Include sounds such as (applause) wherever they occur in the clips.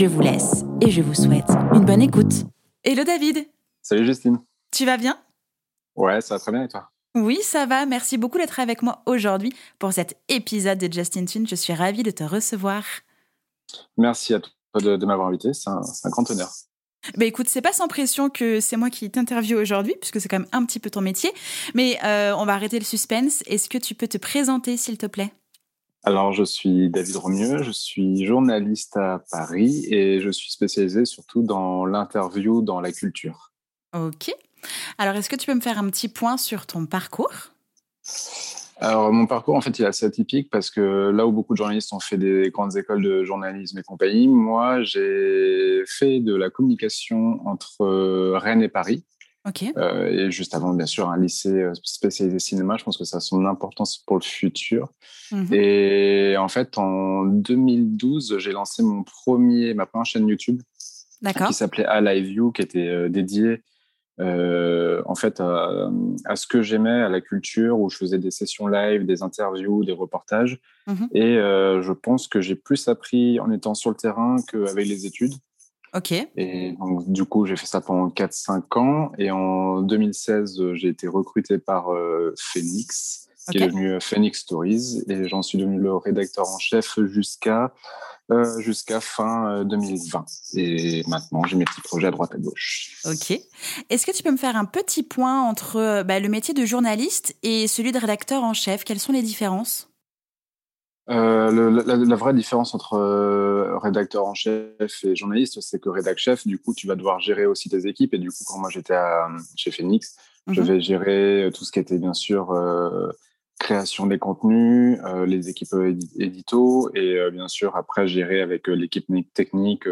Je vous laisse et je vous souhaite une bonne écoute. Hello David Salut Justine Tu vas bien? Ouais, ça va très bien et toi? Oui, ça va. Merci beaucoup d'être avec moi aujourd'hui pour cet épisode de Justin Tune. Je suis ravie de te recevoir. Merci à toi de, m'avoir invité, c'est un, grand honneur. Bah écoute, c'est pas sans pression que c'est moi qui t'interviewe aujourd'hui, puisque c'est quand même un petit peu ton métier. Mais euh, on va arrêter le suspense. Est-ce que tu peux te présenter, s'il te plaît? Alors, je suis David Romieux, je suis journaliste à Paris et je suis spécialisé surtout dans l'interview dans la culture. Ok. Alors, est-ce que tu peux me faire un petit point sur ton parcours? Alors, mon parcours, en fait, il est assez atypique parce que là où beaucoup de journalistes ont fait des grandes écoles de journalisme et compagnie, moi, j'ai fait de la communication entre Rennes et Paris. Euh, et juste avant, bien sûr, un lycée euh, spécialisé cinéma. Je pense que ça a son importance pour le futur. Mhm. Et en fait, en 2012, j'ai lancé mon premier, ma première chaîne YouTube qui s'appelait Alive You, qui était euh, dédiée en fait à, ce que j'aimais, à la culture, où je faisais des sessions live, des interviews, des reportages. Mhm. Et je pense que j'ai plus appris en étant sur le terrain qu'avec les études. Ok. Et donc, du coup, j'ai fait ça pendant 4-5 ans. Et en 2016, j'ai été recruté par euh, Phoenix, qui est devenu euh, Phoenix Stories. Et j'en suis devenu le rédacteur en chef jusqu'à euh, jusqu'à fin 2020. Et maintenant, j'ai mes petits projets à droite à gauche. Ok. Est-ce que tu peux me faire un petit point entre bah, le métier de journaliste et celui de rédacteur en chef? Quelles sont les différences? Euh, la, vraie différence entre euh, rédacteur en chef et journaliste, c'est que rédacteur chef, du coup, tu vas devoir gérer aussi tes équipes. Et du coup, quand moi j'étais chez Phoenix, je mhm. vais gérer euh, tout ce qui était bien sûr création des contenus, les équipes édito et bien sûr après gérer avec l'équipe technique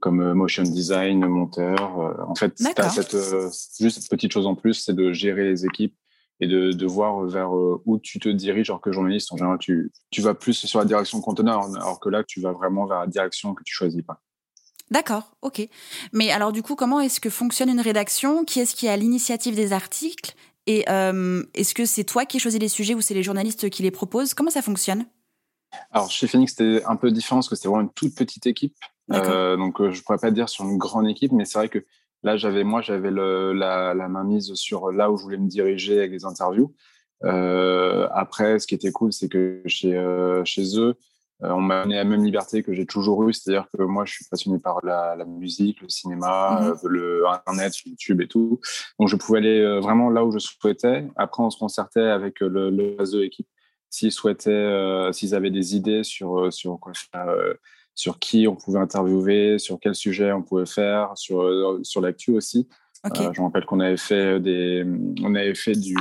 comme motion design, monteur. en fait, as cette, juste cette petite chose en plus, c'est de gérer les équipes et de, de voir vers euh, où tu te diriges, alors que journaliste, en général, tu, tu vas plus sur la direction conteneur, alors que là, tu vas vraiment vers la direction que tu choisis pas. D'accord, ok. Mais alors du coup, comment est-ce que fonctionne une rédaction? Qui est-ce qui est à l'initiative des articles? Et euh, est-ce que c'est toi qui choisis les sujets ou c'est les journalistes qui les proposent? Comment ça fonctionne? Alors chez Phoenix, c'était un peu différent parce que c'était vraiment une toute petite équipe. Euh, donc je pourrais pas dire sur une grande équipe, mais c'est vrai que Là, j'avais moi, j'avais la, la main mise sur là où je voulais me diriger avec les interviews. Euh, après, ce qui était cool, c'est que chez, euh, chez eux, euh, on m'a donné la même liberté que j'ai toujours eu, c'est-à-dire que moi, je suis passionné par la, la musique, le cinéma, mmh le Internet, YouTube et tout. Donc, je pouvais aller vraiment là où je souhaitais. Après, on se concertait avec le, le de l'équipe s'ils souhaitaient, s'ils avaient des idées sur, sur quoi faire sur qui on pouvait interviewer, sur quel sujet on pouvait faire, sur, euh, sur l'actu aussi. Euh, je me rappelle qu'on avait fait des, on avait fait du,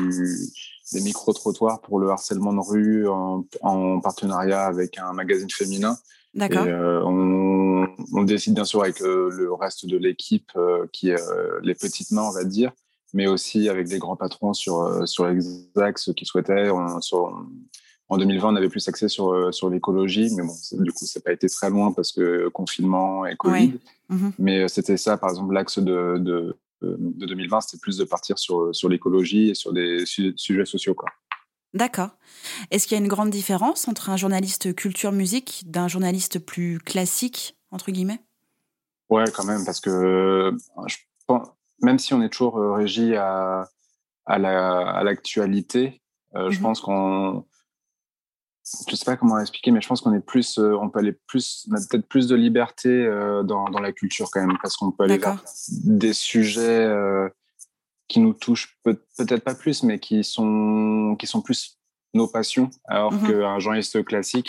des micro-trottoirs pour le harcèlement de rue en, partenariat avec un magazine féminin. D'accord. Euh, on, on, décide bien sûr avec le reste de l'équipe, qui est les petites mains, on va dire, mais aussi avec des grands patrons sur, sur les axes qu'ils souhaitaient. On, sur, en 2020, on avait plus accès sur, euh, sur l'écologie, mais bon, du coup, ça n'a pas été très loin parce que confinement et Covid. Mhm. Mais euh, c'était ça, par exemple, l'axe de, de, de 2020, c'était plus de partir sur, sur l'écologie et sur des sujets sociaux. Quoi. D'accord. Est-ce qu'il y a une grande différence entre un journaliste culture-musique d'un journaliste plus classique, entre guillemets? Ouais, quand même, parce que euh, je pense, même si on est toujours régi à, à l'actualité, la, je mhm. pense qu'on je sais pas comment expliquer, mais je pense qu'on est plus, euh, on peut aller plus, on a peut-être plus de liberté euh, dans, dans, la culture quand même, parce qu'on peut aller vers des sujets euh, qui nous touchent peut-être pas plus, mais qui sont, qui sont plus nos passions, alors mmh qu'un journaliste classique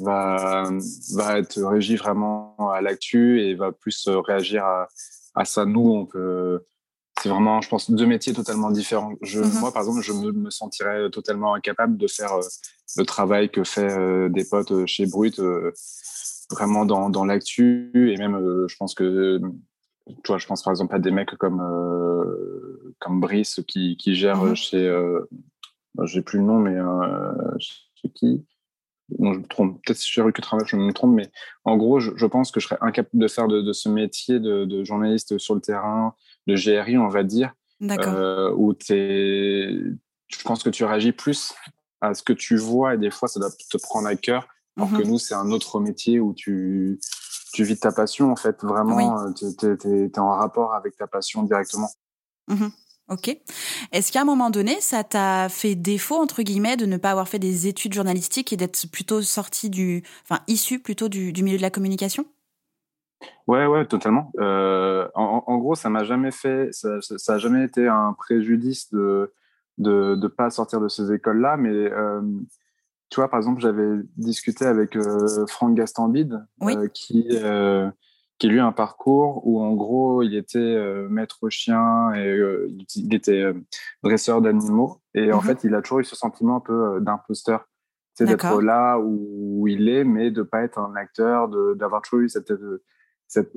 va, va être régi vraiment à l'actu et va plus réagir à, à ça. Nous, on peut c'est vraiment, je pense, deux métiers totalement différents. Je, mhm. Moi, par exemple, je me, sentirais totalement incapable de faire euh, le travail que fait euh, des potes euh, chez Brut, vraiment dans, dans l'actu. Et même, je pense que tu vois, je pense par exemple à des mecs comme, comme Brice qui, qui gère mhm. chez. Bah, j'ai plus le nom, mais chez qui? Non, je me trompe. Peut-être chez Rue que je me trompe, mais en gros, je, pense que je serais incapable de faire de, ce métier de, journaliste sur le terrain, de GRI, on va dire, euh, où je pense que tu réagis plus à ce que tu vois et des fois, ça doit te prendre à cœur. Alors que mhm. nous, c'est un autre métier où tu, tu vis ta passion, en fait. Vraiment, euh, tu es, en rapport avec ta passion directement. Mhm. Ok. Est-ce qu'à un moment donné, ça t'a fait défaut, entre guillemets, de ne pas avoir fait des études journalistiques et d'être plutôt sorti du. Enfin, issu plutôt du, milieu de la communication? Ouais, ouais, totalement. Euh, en, gros, ça m'a jamais fait. Ça, ça, jamais été un préjudice de de ne pas sortir de ces écoles-là, mais. Euh, tu vois, par exemple, j'avais discuté avec euh, Franck Gastambide, qui, qui lui a un parcours où en gros il était euh, maître chien et euh, il était euh, dresseur d'animaux et en mhm. fait il a toujours eu ce sentiment un peu d'imposteur c'est d'être là où, il est mais de pas être un acteur d'avoir toujours eu cette, cette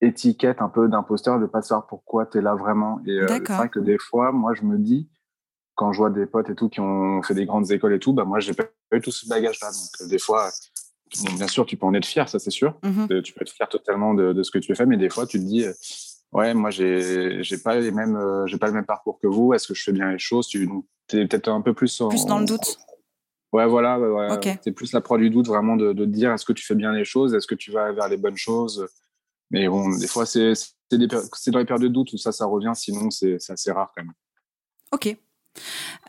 étiquette un peu d'imposteur de pas savoir pourquoi tu es là vraiment et c'est vrai que des fois moi je me dis quand je vois des potes et tout qui ont fait des grandes écoles et tout bah moi j'ai pas eu tout ce bagage là donc des fois bien sûr, tu peux en être fier, ça c'est sûr. Mmh tu peux être fier totalement de, ce que tu as fait, mais des fois, tu te dis, euh, ouais, moi, j'ai, pas les mêmes, euh, j'ai pas le même parcours que vous. Est-ce que je fais bien les choses? Tu es peut-être un peu plus plus dans le doute. Ouais, voilà. Ouais, C'est plus la proie du doute, vraiment de, de dire, est-ce que tu fais bien les choses? Est-ce que tu vas vers les bonnes choses? Mais bon, des fois, c'est, dans les périodes de doute où ça, ça revient. Sinon, c'est, c'est assez rare quand même. Ok.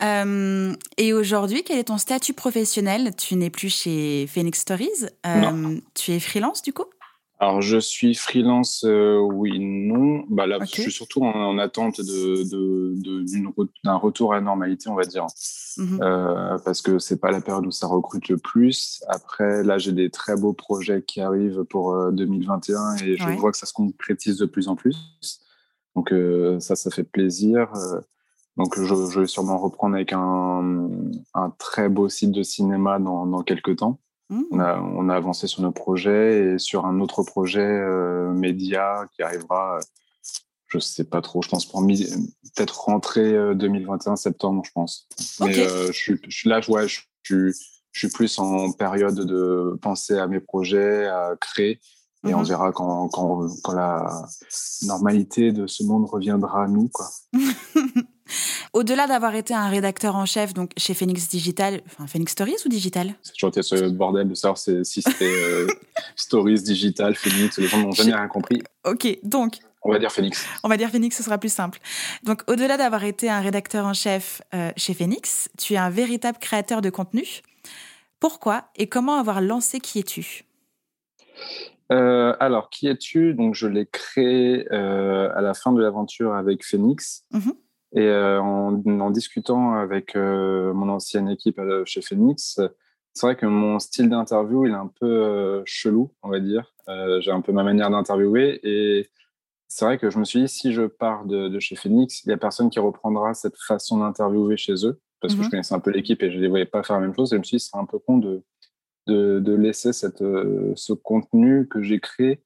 Euh, et aujourd'hui, quel est ton statut professionnel? Tu n'es plus chez Phoenix Stories. Euh, tu es freelance du coup? Alors, je suis freelance, euh, oui, non. Bah là, je suis surtout en, attente de, d'un retour à la normalité, on va dire. Mhm. parce que c'est pas la période où ça recrute le plus. Après, là, j'ai des très beaux projets qui arrivent pour 2021 et je vois que ça se concrétise de plus en plus. Donc, ça, ça fait plaisir. Donc, je, vais sûrement reprendre avec un, un, très beau site de cinéma dans, dans quelques temps. Mmh. On, a, on, a, avancé sur nos projets et sur un autre projet euh, média qui arrivera, je sais pas trop, je pense pour peut-être rentrée 2021 euh, septembre, je pense. Mais euh, je, suis, là, ouais, je, je, suis plus en période de penser à mes projets, à créer. Et on mmh verra quand, quand, quand, la normalité de ce monde reviendra à nous. Quoi. (laughs) Au-delà d'avoir été un rédacteur en chef donc chez Phoenix Digital, enfin Phoenix Stories ou Digital? C'est toujours été ce bordel de savoir si c'était euh, (laughs) Stories, Digital, Phoenix. Les gens n'ont jamais rien compris. Ok, donc. On va dire Phoenix. On va dire Phoenix, ce sera plus simple. Donc, au-delà d'avoir été un rédacteur en chef euh, chez Phoenix, tu es un véritable créateur de contenu. Pourquoi et comment avoir lancé Qui es-tu? Euh, alors, qui es-tu? Donc, je l'ai créé à la fin de l'aventure avec Phoenix. Mm-hmm. Et euh, en, en, discutant avec euh, mon ancienne équipe euh, chez Phoenix, c'est vrai que mon style d'interview, il est un peu chelou, on va dire. J'ai un peu ma manière d'interviewer. Et c'est vrai que je me suis dit, si je pars de, chez Phoenix, il n'y a personne qui reprendra cette façon d'interviewer chez eux, parce que je mhm. connaissais un peu l'équipe et je ne les voyais pas faire la même chose. Et je me suis dit, ce serait un peu con de, de, de laisser cette, ce contenu que j'ai créé,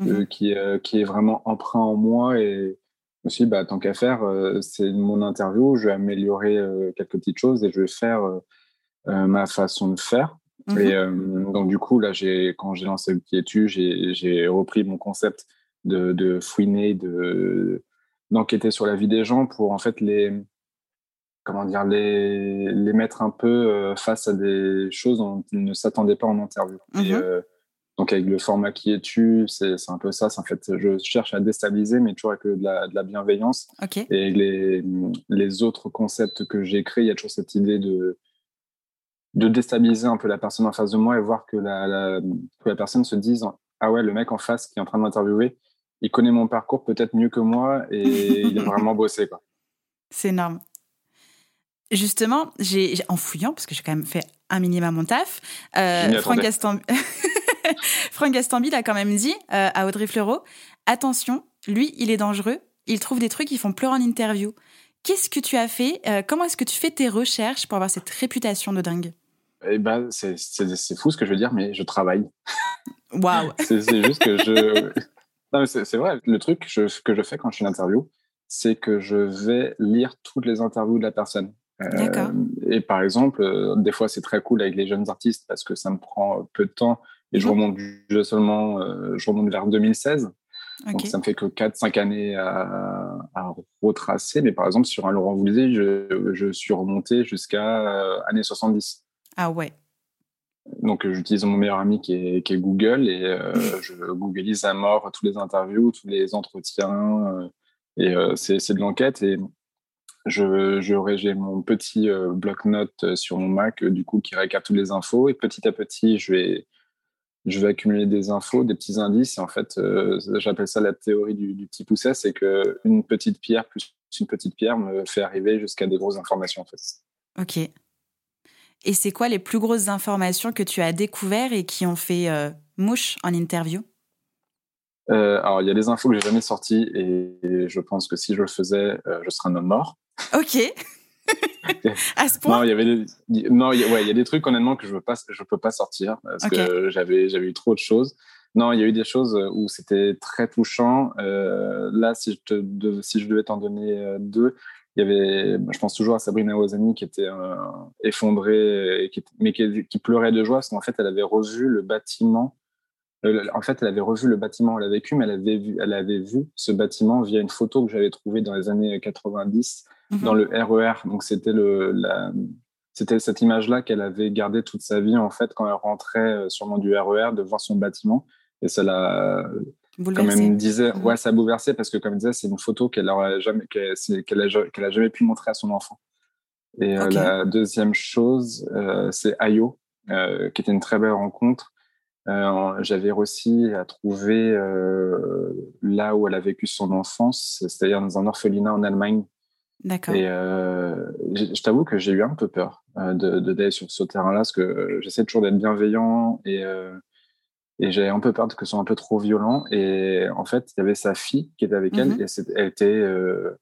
mhm. qui, qui est vraiment emprunt en moi et je me suis dit, bah, tant qu'à faire, euh, c'est mon interview, je vais améliorer euh, quelques petites choses et je vais faire euh, ma façon de faire. Mmh et donc, du coup, là, quand j'ai lancé le Piétu, j'ai repris mon concept de, de fouiner, de, d'enquêter sur la vie des gens pour en fait les, comment dire, les, les mettre un peu face à des choses dont ils ne s'attendaient pas en interview. Et, mmh donc avec le format qui est tu, c'est un peu ça. En fait, je cherche à déstabiliser, mais toujours avec de la, de la bienveillance. Et les, les, autres concepts que j'ai créés, il y a toujours cette idée de, de déstabiliser un peu la personne en face de moi et voir que la, que la personne se dise Ah ouais, le mec en face qui est en train de m'interviewer, il connaît mon parcours peut-être mieux que moi et il a vraiment bossé. (laughs) C'est énorme. Justement, j'ai en fouillant, parce que j'ai quand même fait un minimum mon taf, euh, Franck Gaston. (laughs) (laughs) Franck Gastambide a quand même dit euh, à Audrey Fleurot attention, lui, il est dangereux, il trouve des trucs qui font pleurer en interview. Qu'est-ce que tu as fait euh, Comment est-ce que tu fais tes recherches pour avoir cette réputation de dingue? Eh ben, c'est fou ce que je veux dire, mais je travaille. (laughs) Waouh (laughs) C'est juste que je. c'est vrai. Le truc que je fais quand je fais une interview, c'est que je vais lire toutes les interviews de la personne. D'accord. et par exemple, des fois, c'est très cool avec les jeunes artistes parce que ça me prend peu de temps et je mhm. remonte seulement, je remonte vers 2016. Donc, ça me fait que 4-5 années à, retracer. Mais par exemple, sur un Laurent Voulzy, je, je suis remonté jusqu'à années 70. Ah ouais. Donc, j'utilise mon meilleur ami qui est, qui est Google et euh, (laughs) je googleise à mort tous les interviews, tous les entretiens. Euh, et euh, c'est de l'enquête. Et je, j'ai mon petit bloc-notes sur mon Mac, du coup, qui récap toutes les infos. Et petit à petit, je vais, je vais accumuler des infos, des petits indices. Et en fait, j'appelle ça la théorie du, du petit poussé c'est qu'une petite pierre plus une petite pierre me fait arriver jusqu'à des grosses informations, en fait. Ok. Et c'est quoi les plus grosses informations que tu as découvertes et qui ont fait euh, mouche en interview? Euh, Alors, il y a des infos que j'ai jamais sorties et je pense que si je le faisais, euh, je serais un homme mort. Ok. (laughs) (laughs) à ce point? Non, il y avait des, non, il y, a, y a des trucs honnêtement que je veux pas, je peux pas sortir parce que j'avais, j'avais eu trop de choses. Non, il y a eu des choses où c'était très touchant. là, si je, te, si je devais t'en donner deux, il y avait, je pense toujours à Sabrina Ouazani qui était euh, effondrée, et qui, mais qui, pleurait de joie parce qu'en fait, elle avait revu le bâtiment. Euh, en fait, elle avait revu le bâtiment, elle a vécu, mais elle avait vu, elle avait vu ce bâtiment via une photo que j'avais trouvée dans les années 90 mhm. dans le RER. E Donc, c'était le, la, c'était cette image-là qu'elle avait gardée toute sa vie, en fait, quand elle rentrait euh, sûrement du RER, e de voir son bâtiment. Et ça l'a, comme elle me disait, mhm. ouais, ça a bouleversé parce que, comme elle disait, c'est une photo qu'elle n'aurait jamais, qu'elle, a, jamais pu montrer à son enfant. Et euh, la deuxième chose, euh, c'est Ayo, euh, qui était une très belle rencontre. j'avais réussi à trouver là où elle a vécu son enfance, c'est-à-dire dans un orphelinat en Allemagne. D'accord. Et je t'avoue que j'ai eu un peu peur de, d'aller sur ce terrain-là, parce que j'essaie toujours d'être bienveillant et et j'avais un peu peur que ce soit un peu trop violent. Et en fait, il y avait sa fille qui était avec elle. Mhm. Et elle était, euh,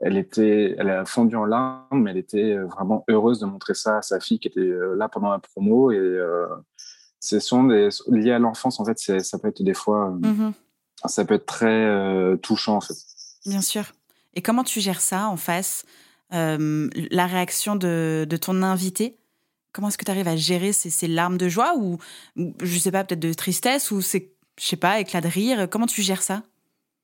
elle était, elle a fondu en larmes, mais elle était euh, vraiment heureuse de montrer ça à sa fille qui était euh, là pendant la promo. Et euh, c'est sont des liés à l'enfance. En fait, ça peut être des fois, mhm. ça peut être très touchant en fait. Bien sûr. Et comment tu gères ça en face La réaction de, de ton invité? Comment est-ce que tu arrives à gérer ces, larmes de joie ou, je sais pas, peut-être de tristesse ou c'est, je sais pas, éclat de rire? Comment tu gères ça?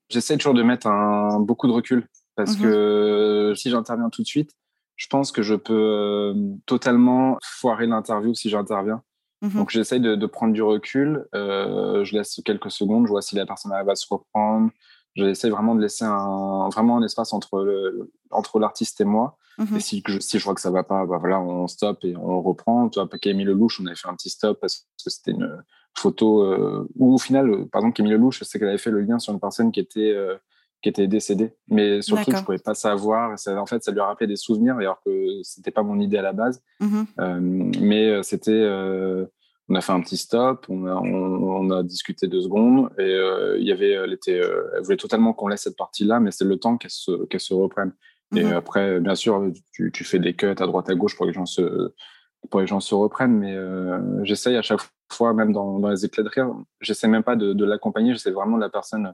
J'essaie toujours de mettre un, beaucoup de recul parce mmh que si j'interviens tout de suite, je pense que je peux euh, totalement foirer l'interview si j'interviens. Mmh Donc j'essaie de, prendre du recul, euh, je laisse quelques secondes, je vois si la personne va se reprendre. J'essaie vraiment de laisser un, vraiment un espace entre, le, entre l'artiste et moi. Mhm. Et si, si je vois que ça va pas, bah voilà, on stoppe et on reprend. Tu vois, Camille Lelouch, on avait fait un petit stop parce que c'était une photo euh, où au final, euh, par exemple, Camille Lelouch, je sais qu'elle avait fait le lien sur une personne qui était, euh, qui était décédée. Mais surtout, je pouvais pas savoir. Ça, en fait, ça lui a rappelé des souvenirs alors que c'était pas mon idée à la base. Mhm. mais c'était, on a fait un petit stop, on a, on, a discuté deux secondes et il y avait, elle était, elle voulait totalement qu'on laisse cette partie-là, mais c'est le temps qu'elle se, qu'elle se reprenne. Et mmh après, bien sûr, tu, tu, fais des cuts à droite à gauche pour que les gens se, pour que les gens se reprennent. Mais euh, j'essaye à chaque fois, même dans, dans les éclats de rire, j'essaie même pas de, de l'accompagner. J'essaie vraiment de la personne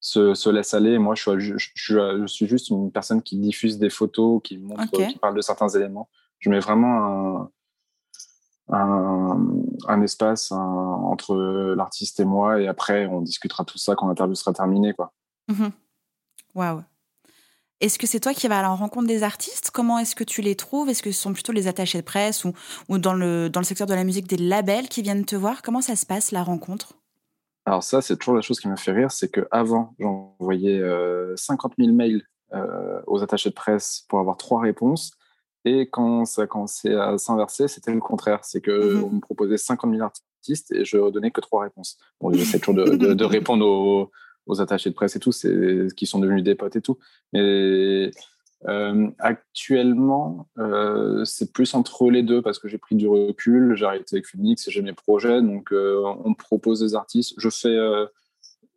se, se laisse aller. moi, je suis, je, je, suis juste une personne qui diffuse des photos, qui montre, qui parle de certains éléments. Je mets vraiment un, un, un espace entre l'artiste et moi. Et après, on discutera tout ça quand l'interview sera terminée, quoi. Mmh Waouh. Est-ce que c'est toi qui vas à la rencontre des artistes? Comment est-ce que tu les trouves? Est-ce que ce sont plutôt les attachés de presse ou, ou dans, le, dans le secteur de la musique des labels qui viennent te voir? Comment ça se passe, la rencontre? Alors ça, c'est toujours la chose qui me fait rire, c'est qu'avant, j'envoyais euh, 50 000 mails euh, aux attachés de presse pour avoir trois réponses. Et quand ça a commencé à s'inverser, c'était le contraire. C'est qu'on mm-hmm. me proposait 50 000 artistes et je donnais que trois réponses. Bon, (laughs) j'essaie toujours de, de, de répondre aux aux attachés de presse et tout, qui sont devenus des potes et tout. Mais euh, actuellement, euh, c'est plus entre les deux parce que j'ai pris du recul, j'ai arrêté avec Phoenix, j'ai mes projets, donc euh, on me propose des artistes. Je fais,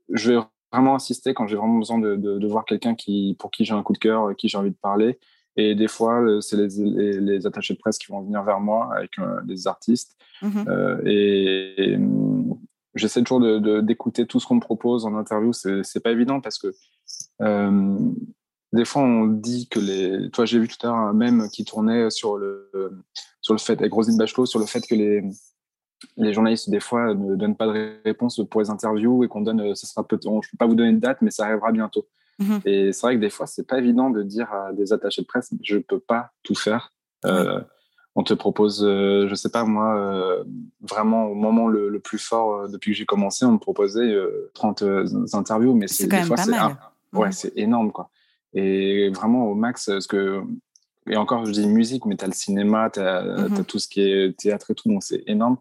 je vais vraiment insister quand j'ai vraiment besoin de, de, voir quelqu'un qui, pour qui j'ai un coup de cœur, qui j'ai envie de parler. Et des fois, c'est les, les, attachés de presse qui vont venir vers moi avec des artistes. Mm-hmm. et j'essaie toujours d'écouter de, tout ce qu'on me propose en interview. C'est pas évident parce que euh, des fois, on dit que les. Toi, j'ai vu tout à l'heure un même qui tournait sur le, sur le fait, avec Rosine Bachelot, sur le fait que les, les journalistes, des fois, ne donnent pas de réponse pour les interviews et qu'on donne. Ça sera peut je ne peux pas vous donner une date, mais ça arrivera bientôt. Mhm. Et c'est vrai que des fois, c'est pas évident de dire à des attachés de presse je peux pas tout faire. Euh, on te propose, euh, je sais pas moi, euh, vraiment au moment le, plus fort euh, depuis que j'ai commencé, on me proposait 30 interviews, mais c'est des fois c'est ouais, mmh. c'est énorme quoi. Et vraiment au max, parce que et encore je dis musique, mais tu as le cinéma, tu as, mmh tout ce qui est théâtre et tout, donc c'est énorme.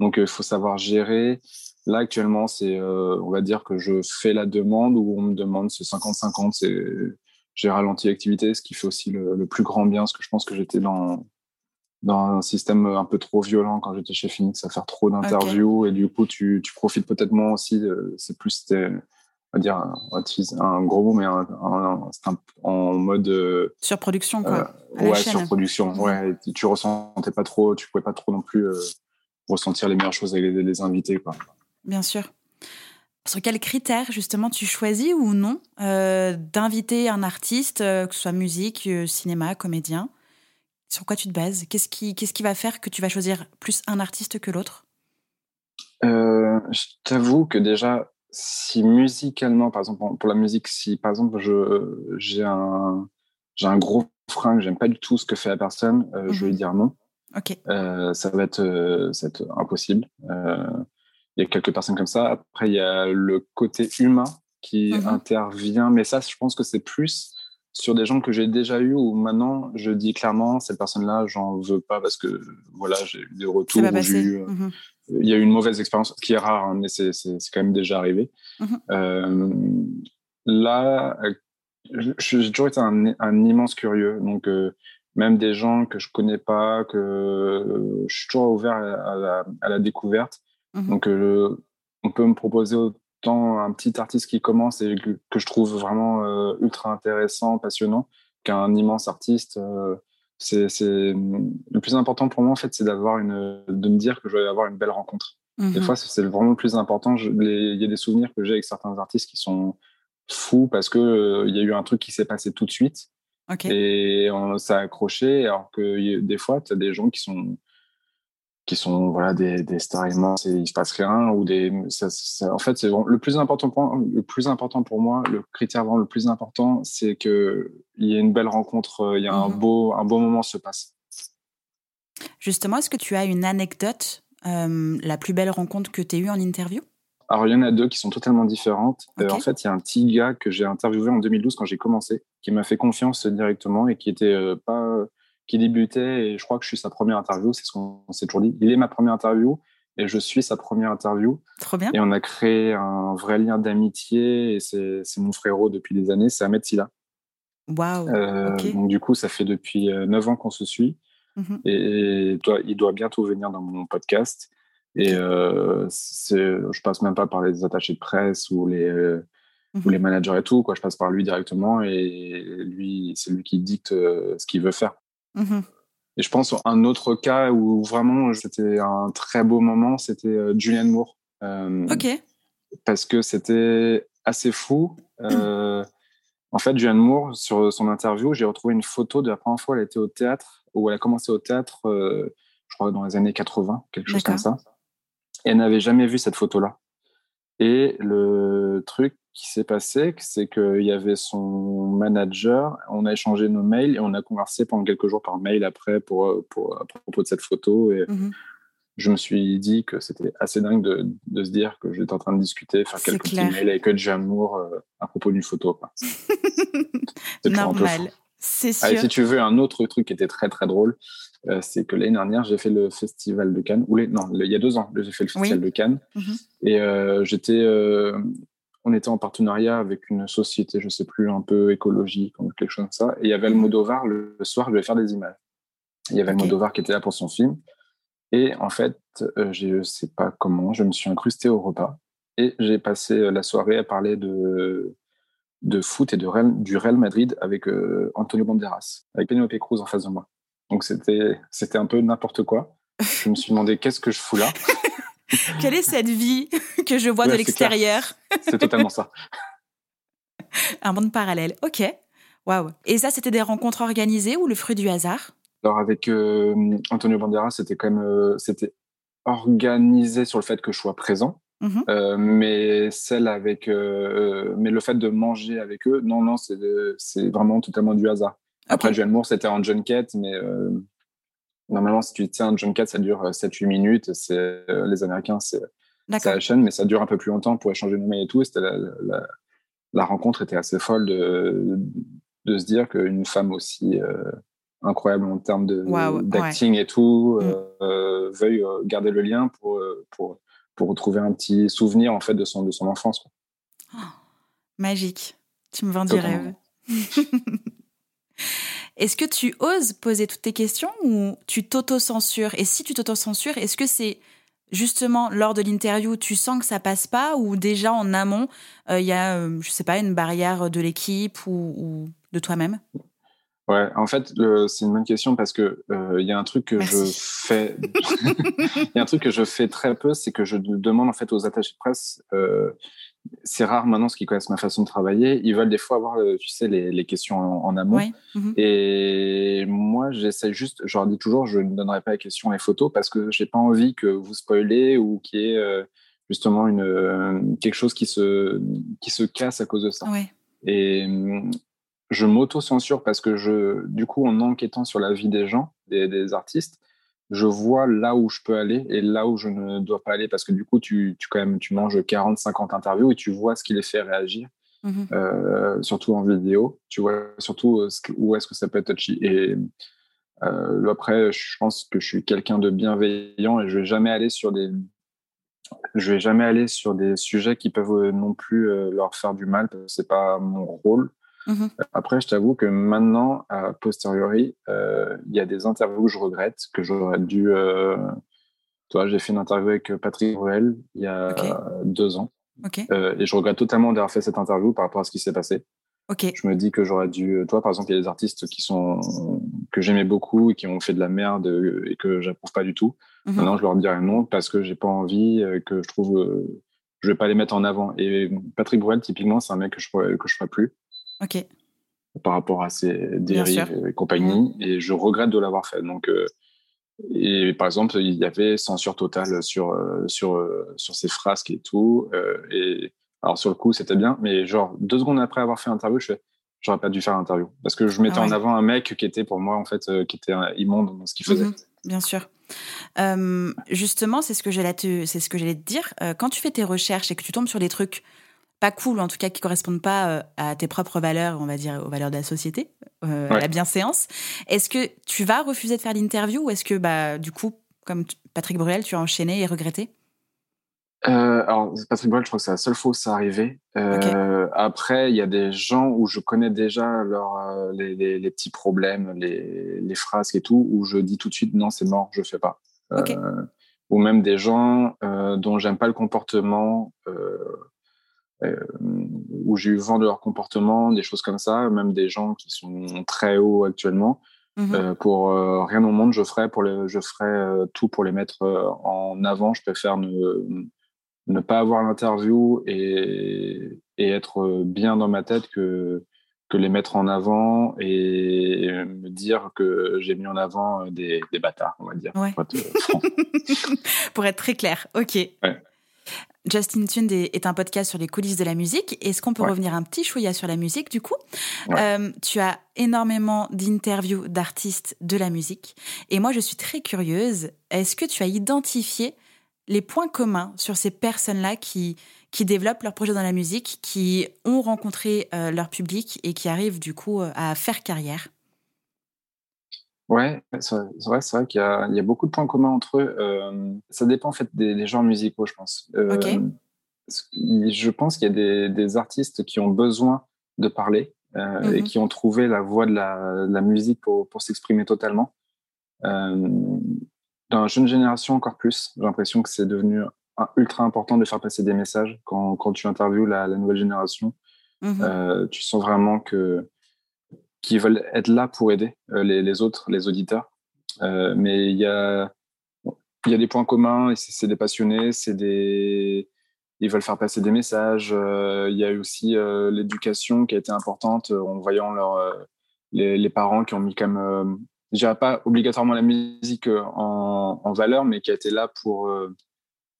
Donc il faut savoir gérer. Là actuellement, c'est, on va dire que je fais la demande ou on me demande c'est 50-50, c'est j'ai ralenti l'activité, ce qui fait aussi le, le, plus grand bien, parce que je pense que j'étais dans dans un système un peu trop violent quand j'étais chez Phoenix à faire trop d'interviews. Et du coup tu, tu profites peut-être moins aussi c'est plus on va dire un, gros mot mais un, en mode euh, surproduction quoi euh, ouais surproduction ouais. Tu ressentais pas trop tu pouvais pas trop non plus euh, ressentir les meilleures choses avec les, invités quoi bien sûr sur quels critères justement tu choisis ou non d'inviter un artiste que ce soit musique cinéma comédien? Sur quoi tu te bases? Qu'est-ce qui, qu'est-ce qui va faire que tu vas choisir plus un artiste que l'autre? Euh, Je t'avoue que déjà, si musicalement, par exemple, pour la musique, si par exemple je, j'ai, un, j'ai un gros frein, que j'aime pas du tout ce que fait la personne, euh, je vais mhm. dire non. Ok. Euh, ça, va être, ça va être impossible. Il y a quelques personnes comme ça. Après, il y a le côté humain qui mhm. intervient, mais ça, je pense que c'est plus sur des gens que j'ai déjà eu ou maintenant je dis clairement cette personne-là j'en veux pas parce que voilà j'ai eu des retours où eu, mhm. il y a eu une mauvaise expérience ce qui est rare hein, mais c'est quand même déjà arrivé mhm. euh, là j'ai toujours été un, un, immense curieux donc euh, même des gens que je connais pas que je suis toujours ouvert à, la, à la, découverte mhm. donc euh, on peut me proposer un petit artiste qui commence et que, je trouve vraiment euh, ultra intéressant, passionnant, qu'un immense artiste. Euh, c'est le plus important pour moi en fait, c'est d'avoir une, de me dire que je vais avoir une belle rencontre. Des mhm. fois, c'est vraiment le plus important. Il y a des souvenirs que j'ai avec certains artistes qui sont fous parce que euh, il y a eu un truc qui s'est passé tout de suite et on, ça a accroché. Alors que des fois, tu as des gens qui sont qui sont voilà des, des stars immenses et il se passe rien ou des en fait c'est le plus important pour, le plus important pour moi le critère vraiment le plus important c'est que il y ait une belle rencontre euh, il y a un mhm. beau un beau moment se passe justement est-ce que tu as une anecdote euh, la plus belle rencontre que tu as eue en interview? Alors, il y en a deux qui sont totalement différentes. Euh, en fait, il y a un petit gars que j'ai interviewé en 2012 quand j'ai commencé, qui m'a fait confiance directement et qui était pas qui débutait et je crois que je suis sa première interview, c'est ce qu'on s'est toujours dit. Il est ma première interview et je suis sa première interview. Trop bien. Et on a créé un vrai lien d'amitié et c'est mon frérot depuis des années, c'est Ahmed Silla. Waouh. Euh, donc du coup, ça fait depuis 9 euh, ans qu'on se suit mhm. et, toi, il doit bientôt venir dans mon podcast. Et euh, je passe même pas par les attachés de presse ou les, euh, ou les mhm. managers et tout. Quoi. Je passe par lui directement et lui, c'est lui qui dicte ce qu'il veut faire. Mmh et je pense un autre cas où vraiment c'était un très beau moment, c'était euh, Julianne Moore. Euh, ok. Parce que c'était assez fou. Euh, en fait, Julianne Moore, sur son interview, j'ai retrouvé une photo de la première fois elle était au théâtre, où elle a commencé au théâtre, je crois, dans les années 80, quelque chose comme ça. Et elle n'avait jamais vu cette photo-là. Et le truc qui s'est passé, c'est qu'il y avait son manager, on a échangé nos mails et on a conversé pendant quelques jours par mail après pour, pour à propos de cette photo. Et mmh je me suis dit que c'était assez dingue de, de, se dire que j'étais en train de discuter, faire quelques petits mails avec Jamour euh, à propos d'une photo. (laughs) c'est Normal, c'est sûr. si tu veux un autre truc qui était très très drôle, euh, c'est que l'année dernière, j'ai fait le festival de Cannes, ou les, non, il y a deux ans, j'ai fait le festival de Cannes. Mhm. Et euh, j'étais, euh, on était en partenariat avec une société, je sais plus, un peu écologique, ou quelque chose comme ça. Et il y avait Almodovar, le, le soir, je devais faire des images. Il y avait okay. Almodovar qui était là pour son film. Et en fait, je ne sais pas comment, je me suis incrusté au repas. Et j'ai passé la soirée à parler de, de foot et de du Real Madrid avec Antonio Banderas, avec Penelope Cruz en face de moi. Donc c'était c'était un peu n'importe quoi. Je me suis demandé qu'est-ce que je fous là? (laughs) (laughs) Quelle est cette vie (laughs) que je vois de l'extérieur C'est totalement ça. (laughs) Un monde parallèle. Ok. Waouh. Et ça, c'était des rencontres organisées ou le fruit du hasard? Alors avec euh, Antonio Banderas, c'était quand même euh, c'était organisé sur le fait que je sois présent. Mhm. Euh, mais celle avec, mais le fait de manger avec eux, non, non, c'est vraiment totalement du hasard. Après, John Moore, c'était en junket, mais normalement, si tu tiens un junket, ça dure 7-8 minutes. C'est les Américains, c'est la chaîne, mais ça dure un peu plus longtemps pour échanger nos mails et tout. C'était la, la, rencontre était assez folle de, de se dire qu'une femme aussi euh, incroyable en termes d'acting et tout mm. euh, veuille euh, garder le lien pour, pour, pour retrouver un petit souvenir en fait de son, de son enfance. Oh, magique. Tu me vends du rêve. (laughs) est-ce que tu oses poser toutes tes questions ou tu t'auto-censures? Et si tu t'auto-censures, est-ce que c'est justement lors de l'interview, tu sens que ça passe pas ou déjà en amont, il y a, je sais pas, une barrière de l'équipe ou de toi-même? Ouais, en fait, c'est une bonne question parce que euh, il y a un truc que je fais, (laughs) il y a un truc que je fais très peu, c'est que je demande en fait aux attachés de presse. Euh, c'est rare maintenant ce qu'ils connaissent ma façon de travailler. Ils veulent des fois avoir, euh, tu sais, les, questions en, amont. Mhm. Et moi, j'essaie juste, je leur dis toujours, je ne donnerai pas les questions, les photos parce que j'ai pas envie que vous spoilez ou qu'il y ait justement une quelque chose qui se qui se casse à cause de ça. Et je m'auto-censure parce que je, du coup, en enquêtant sur la vie des gens, des, artistes, je vois là où je peux aller et là où je ne dois pas aller parce que du coup, tu, tu quand même, tu manges 40, 50 interviews et tu vois ce qui les fait réagir, mhm. euh, surtout en vidéo. Tu vois surtout euh, où est-ce que ça peut être touchy. Et euh, après, je pense que je suis quelqu'un de bienveillant et je vais jamais aller sur des je vais jamais aller sur des sujets qui peuvent non plus leur faire du mal parce que c'est pas mon rôle. Mmh Après, je t'avoue que maintenant, a posteriori, euh, il y a des interviews que je regrette, que j'aurais dû. Euh, toi, j'ai fait une interview avec Patrick Bruel il y a deux ans. Euh, et je regrette totalement d'avoir fait cette interview par rapport à ce qui s'est passé. Je me dis que j'aurais dû. Toi, par exemple, il y a des artistes qui sont que j'aimais beaucoup et qui ont fait de la merde et que j'approuve pas du tout. Mmh maintenant, je leur dirais non parce que j'ai pas envie, que je trouve. je vais pas les mettre en avant. Et Patrick Bruel, typiquement, c'est un mec que je que je ferai plus. Ok. Par rapport à ces dérives et compagnie. Et je regrette de l'avoir fait. Donc, euh, et par exemple, il y avait censure totale sur, euh, sur, euh, sur ces frasques et tout. et alors, sur le coup, c'était bien. Mais genre, deux secondes après avoir fait l'interview, je fais j'aurais pas dû faire l'interview parce que je mettais ah en avant un mec qui était pour moi en fait qui était immonde dans ce qu'il faisait. Mhm, bien sûr. justement, c'est ce que j'allais te, c'est ce que j'allais te dire. quand tu fais tes recherches et que tu tombes sur des trucs pas cool, en tout cas qui correspondent pas euh, à tes propres valeurs, on va dire aux valeurs de la société, euh, à la bienséance. Est-ce que tu vas refuser de faire l'interview ou est-ce que bah du coup, comme Patrick Bruel, tu as enchaîné et regretté? Euh, alors, Patrick Bruel, je crois que c'est la seule fois où ça arrivait. Après, il y a des gens où je connais déjà leur, les, petits problèmes, les, phrases et tout, où je dis tout de suite non, c'est mort, je fais pas. ou même des gens dont j'aime pas le comportement euh, où j'ai eu vent de leur comportement, des choses comme ça, même des gens qui sont très hauts actuellement. Mhm. Euh, pour euh, rien au monde, je ferai pour les, je ferai tout pour les mettre en avant. Je préfère ne, ne pas avoir l'interview et, et, être bien dans ma tête que, que les mettre en avant et me dire que j'ai mis en avant des, des bâtards, on va dire. Pour, être (laughs) pour, être très clair, ok. Ouais. Justin Tune est un podcast sur les coulisses de la musique. Est-ce qu'on peut revenir un petit chouïa sur la musique du coup euh, Tu as énormément d'interviews d'artistes de la musique. Et moi, je suis très curieuse. Est-ce que tu as identifié les points communs sur ces personnes-là qui, qui développent leur projet dans la musique, qui ont rencontré euh, leur public et qui arrivent du coup à faire carrière? Ouais, c'est vrai, c'est vrai qu'il y, a beaucoup de points communs entre eux. Euh, ça dépend en fait des, genres musicaux, je pense. Euh, je pense qu'il y a des, artistes qui ont besoin de parler euh, et mhm. qui ont trouvé la voie de la, musique pour, s'exprimer totalement. dans la jeune génération, encore plus. J'ai l'impression que c'est devenu ultra important de faire passer des messages quand, tu interviews la, nouvelle génération. Mhm. tu sens vraiment que qui veulent être là pour aider euh, les, les, autres, les auditeurs. Euh, mais il y a il y a des points communs, c'est des passionnés, c'est des ils veulent faire passer des messages. il y a eu aussi l'éducation qui a été importante en voyant leur, les, les, parents qui ont mis comme je dirais pas obligatoirement la musique en, en, valeur, mais qui a été là pour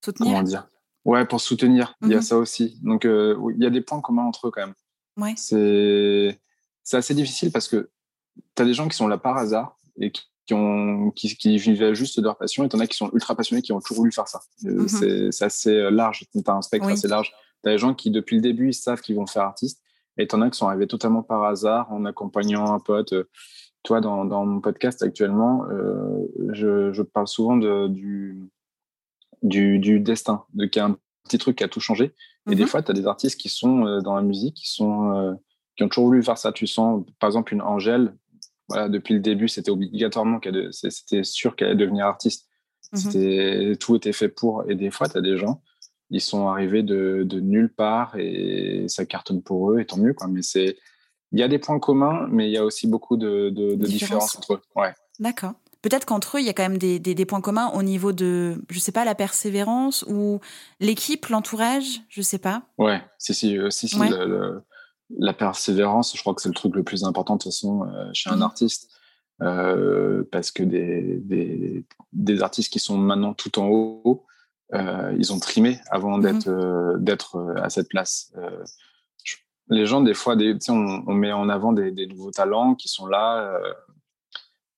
soutenir. Comment dire? Ouais, pour soutenir. Il y a mmh ça aussi. Donc, il y a des points communs entre eux quand même. Ouais. C'est assez difficile parce que tu as des gens qui sont là par hasard et qui, qui ont, qui, qui, vivaient juste de leur passion et tu en as qui sont ultra passionnés qui ont toujours voulu faire ça. Mmh c'est assez large. Tu as un spectre assez large. Tu as des gens qui, depuis le début, ils savent qu'ils vont faire artiste et tu en as qui sont arrivés totalement par hasard en accompagnant un pote toi, dans, dans, mon podcast actuellement, euh, je, je, parle souvent de, du, du, du, destin, de qu'il y a un petit truc qui a tout changé. Et des mmh fois, tu as des artistes qui sont euh, dans la musique, qui, sont, euh, qui ont toujours voulu faire ça. Tu sens, par exemple, une Angèle, voilà, depuis le début, c'était obligatoirement qu'elle, c'était sûr qu'elle allait devenir artiste. Mmh c'était, tout était fait pour. Et des fois, tu as des gens, ils sont arrivés de, de, nulle part et ça cartonne pour eux, et tant mieux. Quoi. Mais c'est, il y a des points communs, mais il y a aussi beaucoup de, de, différences entre eux. Ouais. D'accord. Peut-être qu'entre eux, il y a quand même des, des, points communs au niveau de, je sais pas, la persévérance ou l'équipe, l'entourage, je sais pas. Ouais, si, si, euh, si, si la persévérance, je crois que c'est le truc le plus important de toute façon euh, chez un mmh. artiste. Euh, parce que des, des, des, artistes qui sont maintenant tout en haut, ils ont trimé avant mmh d'être d'être à cette place les gens, des fois, des, on, on, met en avant des, des, nouveaux talents qui sont là, euh,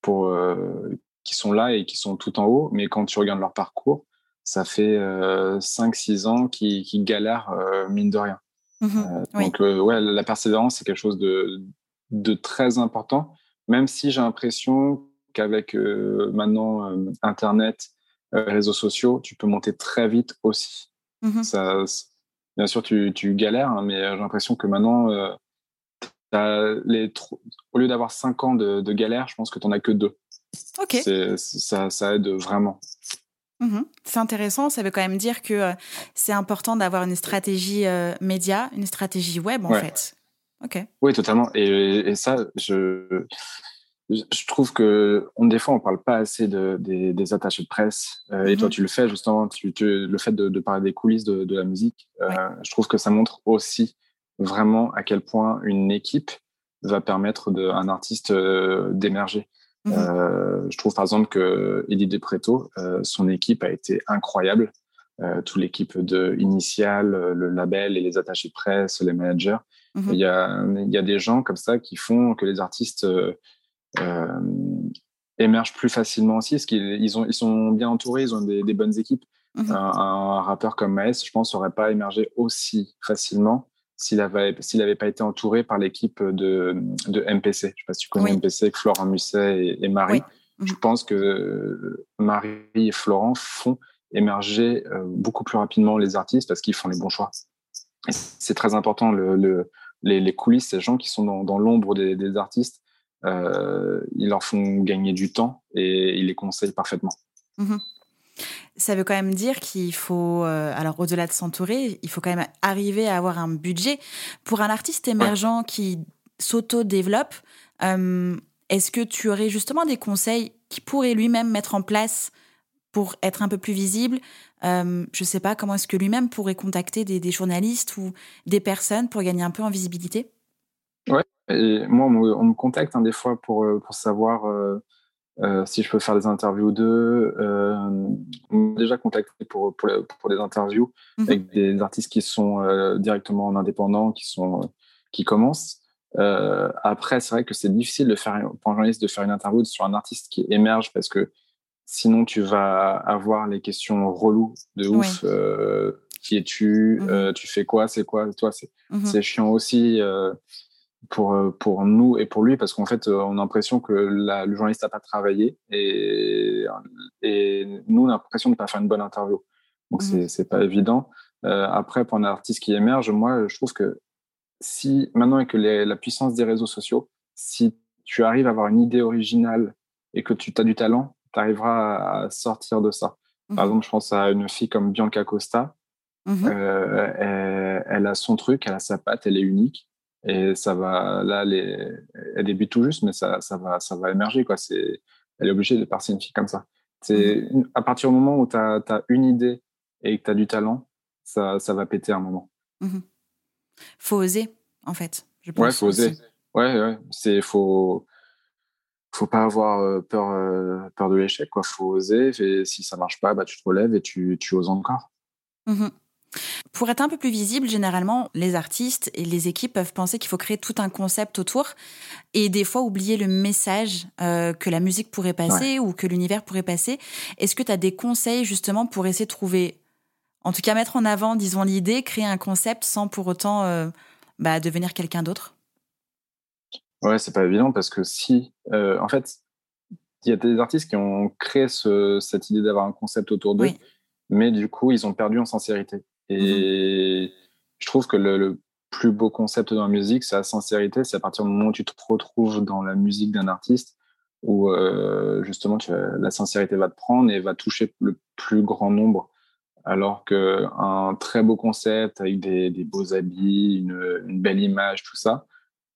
pour, euh, qui sont là et qui sont tout en haut. Mais quand tu regardes leur parcours, ça fait 5-6 euh, ans qu'ils qui galèrent, mine de rien. Mmh donc, ouais, la persévérance, c'est quelque chose de, de, très important, même si j'ai l'impression qu'avec maintenant Internet, réseaux sociaux, tu peux monter très vite aussi. Mmh ça, bien sûr, tu, tu galères, hein, mais j'ai l'impression que maintenant, euh, les au lieu d'avoir cinq ans de, de, galère, je pense que tu n'en as que deux. Ok. Ça, ça aide vraiment. Mmh c'est intéressant, ça veut quand même dire que euh, c'est important d'avoir une stratégie euh, média, une stratégie web en fait. Ok. Oui, totalement. Et, et ça, je, je trouve que on, des fois on parle pas assez de, des, des attachés de presse euh, et toi mhm. tu le fais justement tu, tu, le fait de, de, parler des coulisses de, de la musique je trouve que ça montre aussi vraiment à quel point une équipe va permettre à un artiste d'émerger mhm. euh, je trouve par exemple que Eddie De euh, son équipe a été incroyable toute l'équipe de initiale le label et les attachés de presse les managers mhm. il y a il y a des gens comme ça qui font que les artistes euh, émergent plus facilement aussi, parce qu'ils ils ont, ils sont bien entourés, ils ont des, des bonnes équipes. Mhm. Un, rappeur comme Maes, je pense, n'aurait pas émergé aussi facilement s'il avait, n'avait pas été entouré par l'équipe de, de MPC. Je ne sais pas si tu connais MPC, avec Florent Musset et, Marie. Je mhm. pense que Marie et Florent font émerger euh, beaucoup plus rapidement les artistes parce qu'ils font les bons choix. C'est très important, le, le, les, les, coulisses, ces gens qui sont dans, dans l'ombre des, des, artistes, euh, ils leur font gagner du temps et ils les conseillent parfaitement. Mhm. Ça veut quand même dire qu'il faut, euh, alors au-delà de s'entourer, il faut quand même arriver à avoir un budget. Pour un artiste émergent qui s'auto-développe, euh, est-ce que tu aurais justement des conseils qu'il pourrait lui-même mettre en place pour être un peu plus visible? Euh, Je ne sais pas, comment est-ce que lui-même pourrait contacter des, des, journalistes ou des personnes pour gagner un peu en visibilité? Ouais, et moi, on me, contacte hein, des fois pour, pour savoir euh, si je peux faire des interviews d'eux. Euh, on m'a déjà contacté pour, pour, pour des interviews mmh avec des artistes qui sont euh, directement en indépendant, qui, sont, qui commencent. après, c'est vrai que c'est difficile de faire, pour un journaliste de faire une interview sur un artiste qui émerge parce que sinon tu vas avoir les questions reloues de ouf. qui es-tu mmh Tu fais quoi C'est quoi Toi, c'est mmh chiant aussi pour, euh, pour nous et pour lui, parce qu'en fait, euh, on a l'impression que la, le journaliste n'a pas travaillé et, et nous, on a l'impression de ne pas faire une bonne interview. Donc, mmh. c'est pas évident. Euh, après, pour un artiste qui émerge, moi, je trouve que si maintenant, avec les, la puissance des réseaux sociaux, si tu arrives à avoir une idée originale et que tu as du talent, tu arriveras à sortir de ça. Par mmh. exemple, je pense à une fille comme Bianca Costa. Mmh. Euh, elle, elle, a son truc, elle a sa patte, elle est unique. Et ça va, là, elle débute tout juste, mais ça, ça, va, ça va émerger, quoi. C'est, elle est obligée de partir une fille comme ça. C'est mmh à partir du moment où tu as, une idée et que tu as du talent, ça, ça va péter un moment. Mmh faut oser, en fait. Je pense ouais, faut oser. Ouais, ouais. C'est faut faut pas avoir euh, peur euh, peur de l'échec quoi. Faut oser. Et si ça marche pas, bah tu te relèves et tu, tu oses encore. Mmh pour être un peu plus visible, généralement, les artistes et les équipes peuvent penser qu'il faut créer tout un concept autour et des fois oublier le message euh, que la musique pourrait passer ou que l'univers pourrait passer. Est-ce que tu as des conseils justement pour essayer de trouver, en tout cas mettre en avant, disons, l'idée, créer un concept sans pour autant euh, bah, devenir quelqu'un d'autre? Ouais, c'est pas évident parce que si, euh, en fait, il y a des artistes qui ont créé cette idée d'avoir un concept autour d'eux, mais du coup, ils ont perdu en sincérité. Mmh et je trouve que le, plus beau concept dans la musique, c'est la sincérité. C'est à partir du moment où tu te retrouves dans la musique d'un artiste, où euh, justement la sincérité va te prendre et va toucher le plus grand nombre. Alors qu'un très beau concept avec des, beaux habits, une, belle image, tout ça,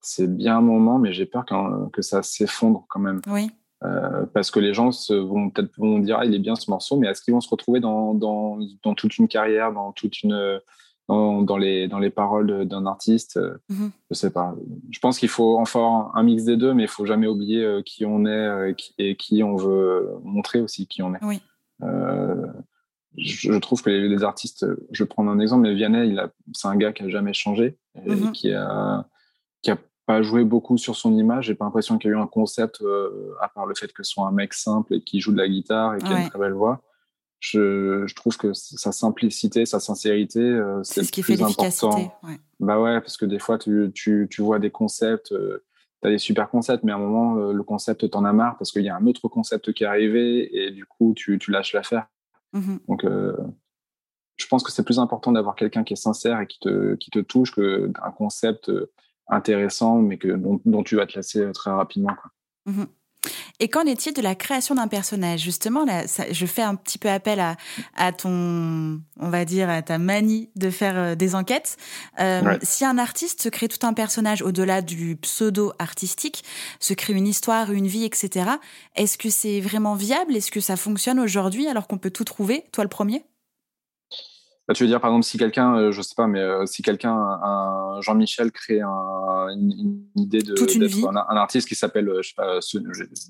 c'est bien un moment, mais j'ai peur que ça s'effondre quand même. Oui. Euh, parce que les gens se, vont peut-être vont dire ah, il est bien ce morceau, mais est-ce qu'ils vont se retrouver dans, dans, dans, toute une carrière, dans toute une dans, dans les dans les paroles d'un artiste? Mm-hmm. Je sais pas. Je pense qu'il faut enfin un mix des deux, mais il faut jamais oublier euh, qui on est euh, et qui, on veut montrer aussi qui on est. Oui. je, trouve que les, artistes, je vais prendre un exemple, mais Vianney, c'est un gars qui a jamais changé, et qui a qui a pas joué beaucoup sur son image. J'ai pas l'impression qu'il y a eu un concept, euh, à part le fait que ce soit un mec simple et qui joue de la guitare et qui a une très belle voix. Je, je, trouve que sa simplicité, sa sincérité, euh, c'est ce qui fait l'efficacité. Ouais. Bah ouais, parce que des fois, tu, tu, tu vois des concepts, euh, tu as des super concepts, mais à un moment, le concept t'en a marre parce qu'il y a un autre concept qui est arrivé et du coup, tu, tu lâches l'affaire. Mmh Donc, je pense que c'est plus important d'avoir quelqu'un qui est sincère et qui te, qui te touche qu'un concept intéressant, mais que, dont, tu vas te lasser euh, très rapidement. Quoi. Mmh Et qu'en est-il de la création d'un personnage? Justement, là, je fais un petit peu appel à, à, ton, on va dire, à ta manie de faire euh, des enquêtes. Euh, si un artiste se crée tout un personnage au-delà du pseudo artistique, se crée une histoire, une vie, etc., est-ce que c'est vraiment viable? Est-ce que ça fonctionne aujourd'hui alors qu'on peut tout trouver Toi le premier? Bah, tu veux dire, par exemple, si quelqu'un, euh, je sais pas, mais euh, si quelqu'un, un Jean-Michel crée une, idée de un, artiste qui s'appelle, euh, je sais pas,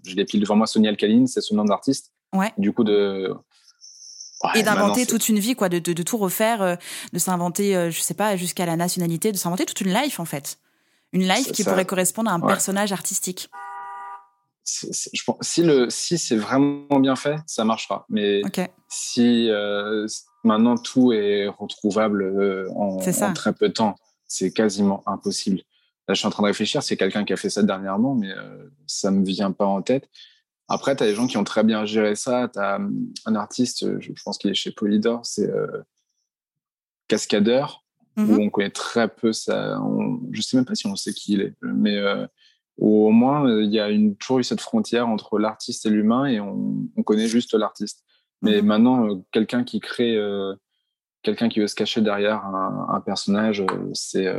j'ai des piles devant moi, Sonia Alcaline, c'est son nom d'artiste. Ouais. Du coup, de. et d'inventer toute une vie, quoi, de, de, tout refaire, de s'inventer, je sais pas, jusqu'à la nationalité, de s'inventer toute une life, en fait. Une life qui pourrait correspondre à un personnage artistique. je pense, si le si c'est vraiment bien fait, ça marchera. Mais si Maintenant, tout est retrouvable euh, en, très peu de temps. C'est quasiment impossible. Là, je suis en train de réfléchir. C'est quelqu'un qui a fait ça dernièrement, mais euh, ça me vient pas en tête. Après, tu as des gens qui ont très bien géré ça. Tu as hum, un artiste, je pense qu'il est chez Polydor, c'est euh, Cascadeur, où mm-hmm. on connaît très peu ça. On, je sais même pas si on sait qui il est, mais au moins, il y a une, toujours eu cette frontière entre l'artiste et l'humain et on, on, connaît juste l'artiste. Mais mmh maintenant, euh, quelqu'un qui crée, euh, quelqu'un qui veut se cacher derrière un, personnage, euh, c'est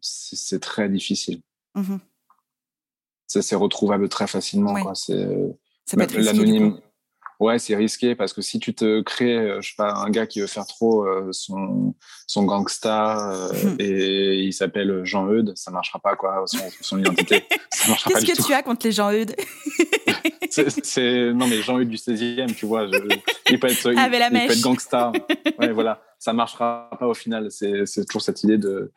c'est très difficile. Mmh c'est retrouvable très facilement. Quoi. C'est l'anonyme. Ouais, c'est risqué parce que si tu te crées, je sais pas, un gars qui veut faire trop euh, son, son gangsta euh, et il s'appelle Jean Eudes, ça marchera pas, quoi, son, son identité. (laughs) Qu'est-ce que tu as contre les Jean Eudes? (laughs) c'est, Non, mais Jean Eudes du 16e, tu vois, il peut être, il, peut être gangsta. (laughs) ouais, voilà, ça marchera pas au final. C'est, c'est toujours cette idée de,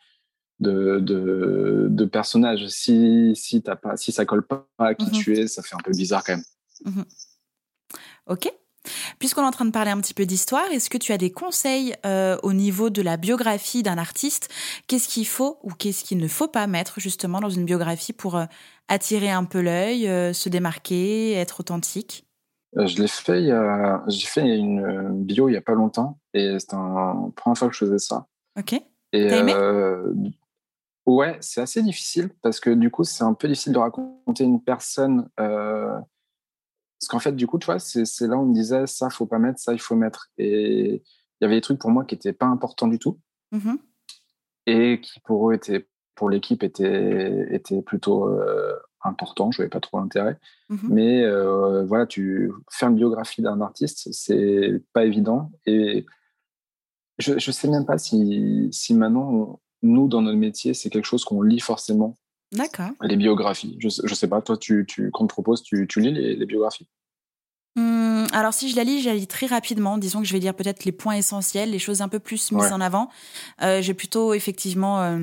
de, de, de personnage. Si, si, t'as pas, si ça colle pas à qui mmh tu es, ça fait un peu bizarre quand même. Mmh Ok. Puisqu'on est en train de parler un petit peu d'histoire, est-ce que tu as des conseils euh, au niveau de la biographie d'un artiste? Qu'est-ce qu'il faut ou qu'est-ce qu'il ne faut pas mettre justement dans une biographie pour euh, attirer un peu l'œil, euh, se démarquer, être authentique? Je l'ai fait, j'ai fait une bio il y a pas longtemps et c'était la première fois que je faisais ça. Ok. Et aimé? ouais, c'est assez difficile parce que du coup c'est un peu difficile de raconter une personne parce qu'en fait, du coup, tu vois, c'est là où on me disait ça, faut pas mettre, ça, il faut mettre. Et il y avait des trucs pour moi qui n'étaient pas importants du tout. Mmh et qui pour eux étaient, pour l'équipe, étaient, étaient plutôt euh, important, je voyais pas trop l'intérêt. Mmh Mais voilà, tu faire une biographie d'un artiste, c'est pas évident. Et je ne sais même pas si, si maintenant, nous, dans notre métier, c'est quelque chose qu'on lit forcément. D'accord. Les biographies. Je ne sais pas, toi, tu, tu, quand on te propose, tu, tu lis les, biographies? Mmh, alors si je la lis, je la lis très rapidement. Disons que je vais dire peut-être les points essentiels, les choses un peu plus mises en avant. Euh, je vais plutôt effectivement euh,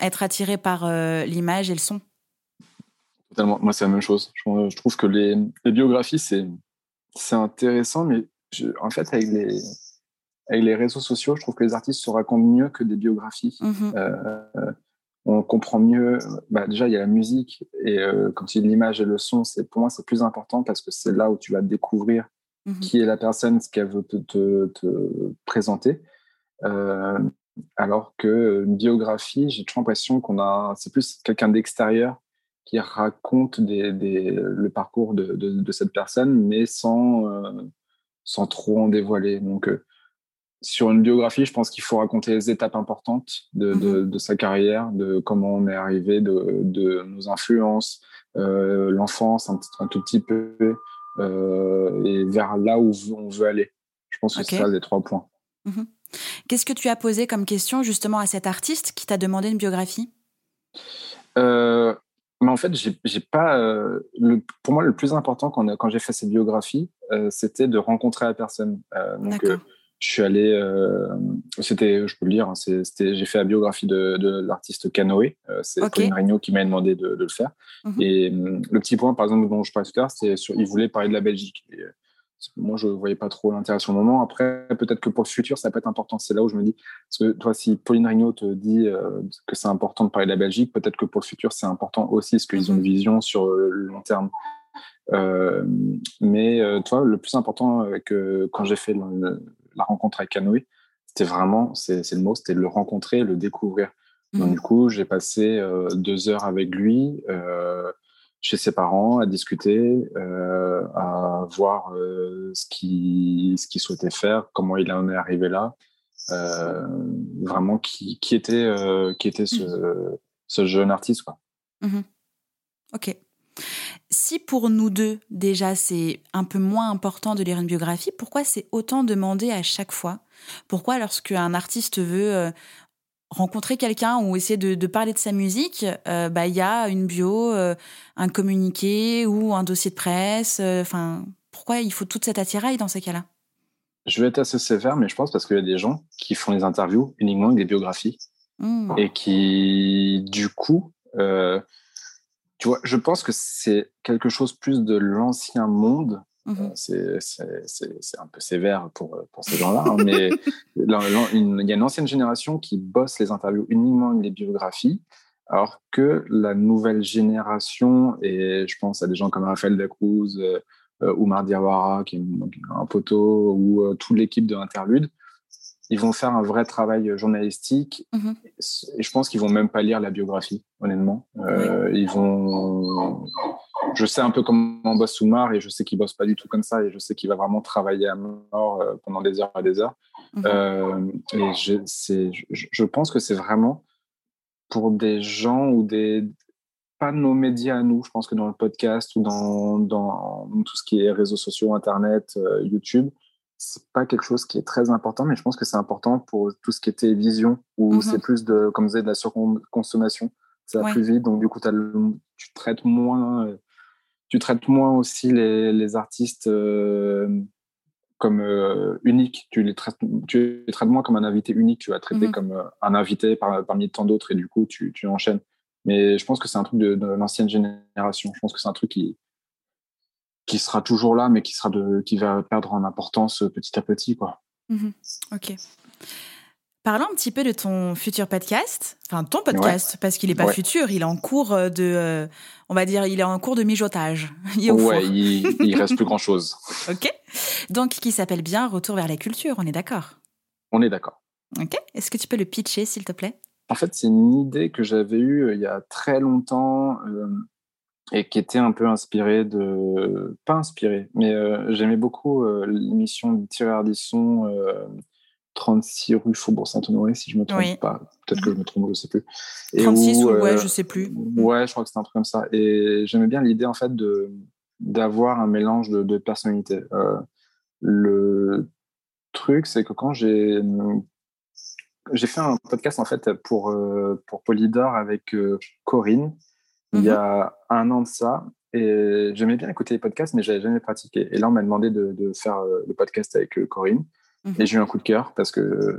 être attiré par euh, l'image et le son. Totalement. Moi, c'est la même chose. Je, trouve que les, les biographies, c'est intéressant, mais en fait, avec les, avec les réseaux sociaux, je trouve que les artistes se racontent mieux que des biographies. Euh, on comprend mieux. Bah, déjà, il y a la musique et euh, quand il y a l'image et le son, c'est pour moi c'est plus important parce que c'est là où tu vas découvrir mhm. qui est la personne, ce qu'elle veut te, te, présenter. Euh, alors que une biographie, j'ai toujours l'impression qu'on a, c'est plus quelqu'un d'extérieur qui raconte des, des, le parcours de, de, cette personne, mais sans, sans trop en dévoiler. Donc, sur une biographie, je pense qu'il faut raconter les étapes importantes de, de, mhm. sa carrière, de comment on est arrivé, de, de nos influences, euh, l'enfance un, un, tout petit peu, euh, et vers là où on veut aller. Je pense que c'est ça les trois points. Mhm. Qu'est-ce que tu as posé comme question justement à cet artiste qui t'a demandé une biographie? Euh, mais en fait, j'ai pas. le, pour moi, le plus important quand, quand j'ai fait cette biographie, c'était de rencontrer la personne. donc, je suis allé, euh, c'était, je peux le dire, hein, c'était, j'ai fait la biographie de, de l'artiste Canoë. Euh, c'est okay. Pauline qui m'a demandé de, de, le faire. Mhm. Et euh, le petit point, par exemple, dont je parlais tout à l'heure, c'est sur, il voulait parler de la Belgique. Et, moi, je voyais pas trop l'intérêt sur le moment. Après, peut-être que pour le futur, ça peut être important. C'est là où je me dis, parce que toi, si Pauline Rignot te dit que c'est important de parler de la Belgique, peut-être que pour le futur, c'est important aussi, parce qu'ils ont une mhm. vision sur le long terme. Mais toi, le plus important que quand j'ai fait le, la rencontre avec Canoë, c'était vraiment, c'est le mot, c'était le rencontrer, le découvrir. Donc, mhm. du coup, j'ai passé euh, deux heures avec lui euh, chez ses parents à discuter, euh, à voir ce qu'il ce souhaitait faire, comment il en est arrivé là, vraiment qui, qui était, qui était ce, mhm. ce jeune artiste. Quoi. Mhm. Ok. Si pour nous deux, déjà, c'est un peu moins important de lire une biographie, pourquoi c'est autant demandé à chaque fois? Pourquoi, lorsque un artiste veut euh, rencontrer quelqu'un ou essayer de, parler de sa musique, euh, bah, il y a une bio, euh, un communiqué ou un dossier de presse Enfin, pourquoi il faut toute cette attirail dans ces cas-là? Je vais être assez sévère, mais je pense parce qu'il y a des gens qui font les interviews uniquement avec des biographies mmh. et qui, du coup, tu vois, je pense que c'est quelque chose plus de l'ancien monde. Mmh euh, c'est un peu sévère pour, pour ces gens-là, hein, mais (laughs) il y a une ancienne génération qui bosse les interviews uniquement les biographies, alors que la nouvelle génération, et je pense à des gens comme Raphaël Dacruz, euh, euh Oumar Diawara, qui est un poteau, ou euh, toute l'équipe de Interlude, ils vont faire un vrai travail journalistique. Mhm. Et je pense qu'ils vont même pas lire la biographie, honnêtement. Euh, ils vont. Je sais un peu comment bosse Soumar et je sais qu'il bosse pas du tout comme ça et je sais qu'il va vraiment travailler à mort euh, pendant des heures et des heures. Mhm. Euh, et je, pense que c'est vraiment pour des gens ou des pas nos médias à nous. Je pense que dans le podcast ou dans, dans tout ce qui est réseaux sociaux, Internet, YouTube, c'est pas quelque chose qui est très important, mais je pense que c'est important pour tout ce qui est télévision, où mhm. c'est plus de, comme vous de la surconsommation. Ça va plus vite, donc du coup, tu traites moins, tu traites moins aussi les, les artistes euh, comme euh, uniques. Tu les, traites, tu les traites moins comme un invité unique, tu vas traiter mhm. comme euh, un invité parmi tant d'autres, et du coup, tu, tu enchaînes. Mais je pense que c'est un truc de l'ancienne génération. Je pense que c'est un truc qui, qui sera toujours là, mais qui, sera de, qui va perdre en importance petit à petit. Quoi. Mhm. ok. Parlons un petit peu de ton futur podcast, enfin ton podcast, parce qu'il n'est pas futur, il est en cours de, euh, on va dire, il est en cours de mijotage. (laughs) Il ouais, il, il, reste plus grand chose. (laughs) ok. Donc, qui s'appelle bien Retour vers la culture, on est d'accord? On est d'accord. Ok. Est-ce que tu peux le pitcher, s'il te plaît? En fait, c'est une idée que j'avais eue euh, il y a très longtemps. Euh, et qui était un peu inspiré de pas inspiré mais euh, j'aimais beaucoup euh, l'émission de Thierry Ardisson euh, 36 rue Faubourg Saint-Honoré, si je me trompe pas. Peut-être que je me trompe, je sais plus. 36 ou, ouais, je sais plus. Ouais, je crois que c'était un truc comme ça. Et j'aimais bien l'idée, en fait, de d'avoir un mélange de, de personnalités. le truc, c'est que quand j'ai j'ai fait un podcast en fait pour pour Polydor avec Corinne il y mhm. a un an de ça et j'aimais bien écouter les podcasts mais j'avais jamais pratiqué et là on m'a demandé de, de, faire le podcast avec Corinne mhm. et j'ai eu un coup de cœur parce que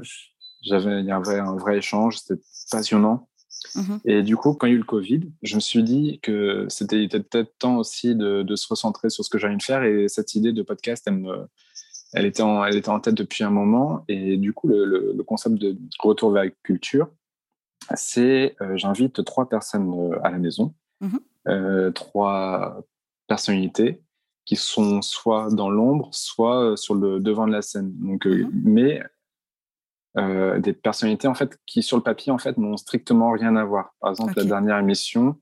j'avais y avait un vrai échange c'était passionnant mhm. et du coup quand il y a eu le Covid je me suis dit que c'était peut-être temps aussi de, de, se recentrer sur ce que j'allais faire et cette idée de podcast elle me elle était, en, elle était en tête depuis un moment. Et du coup, le, le, concept de retour vers la culture, c'est euh, j'invite trois personnes euh, à la maison, mhm. euh, trois personnalités qui sont soit dans l'ombre, soit sur le devant de la scène. Donc, mhm. mais des personnalités en fait qui sur le papier en fait n'ont strictement rien à voir. Par exemple, la dernière émission,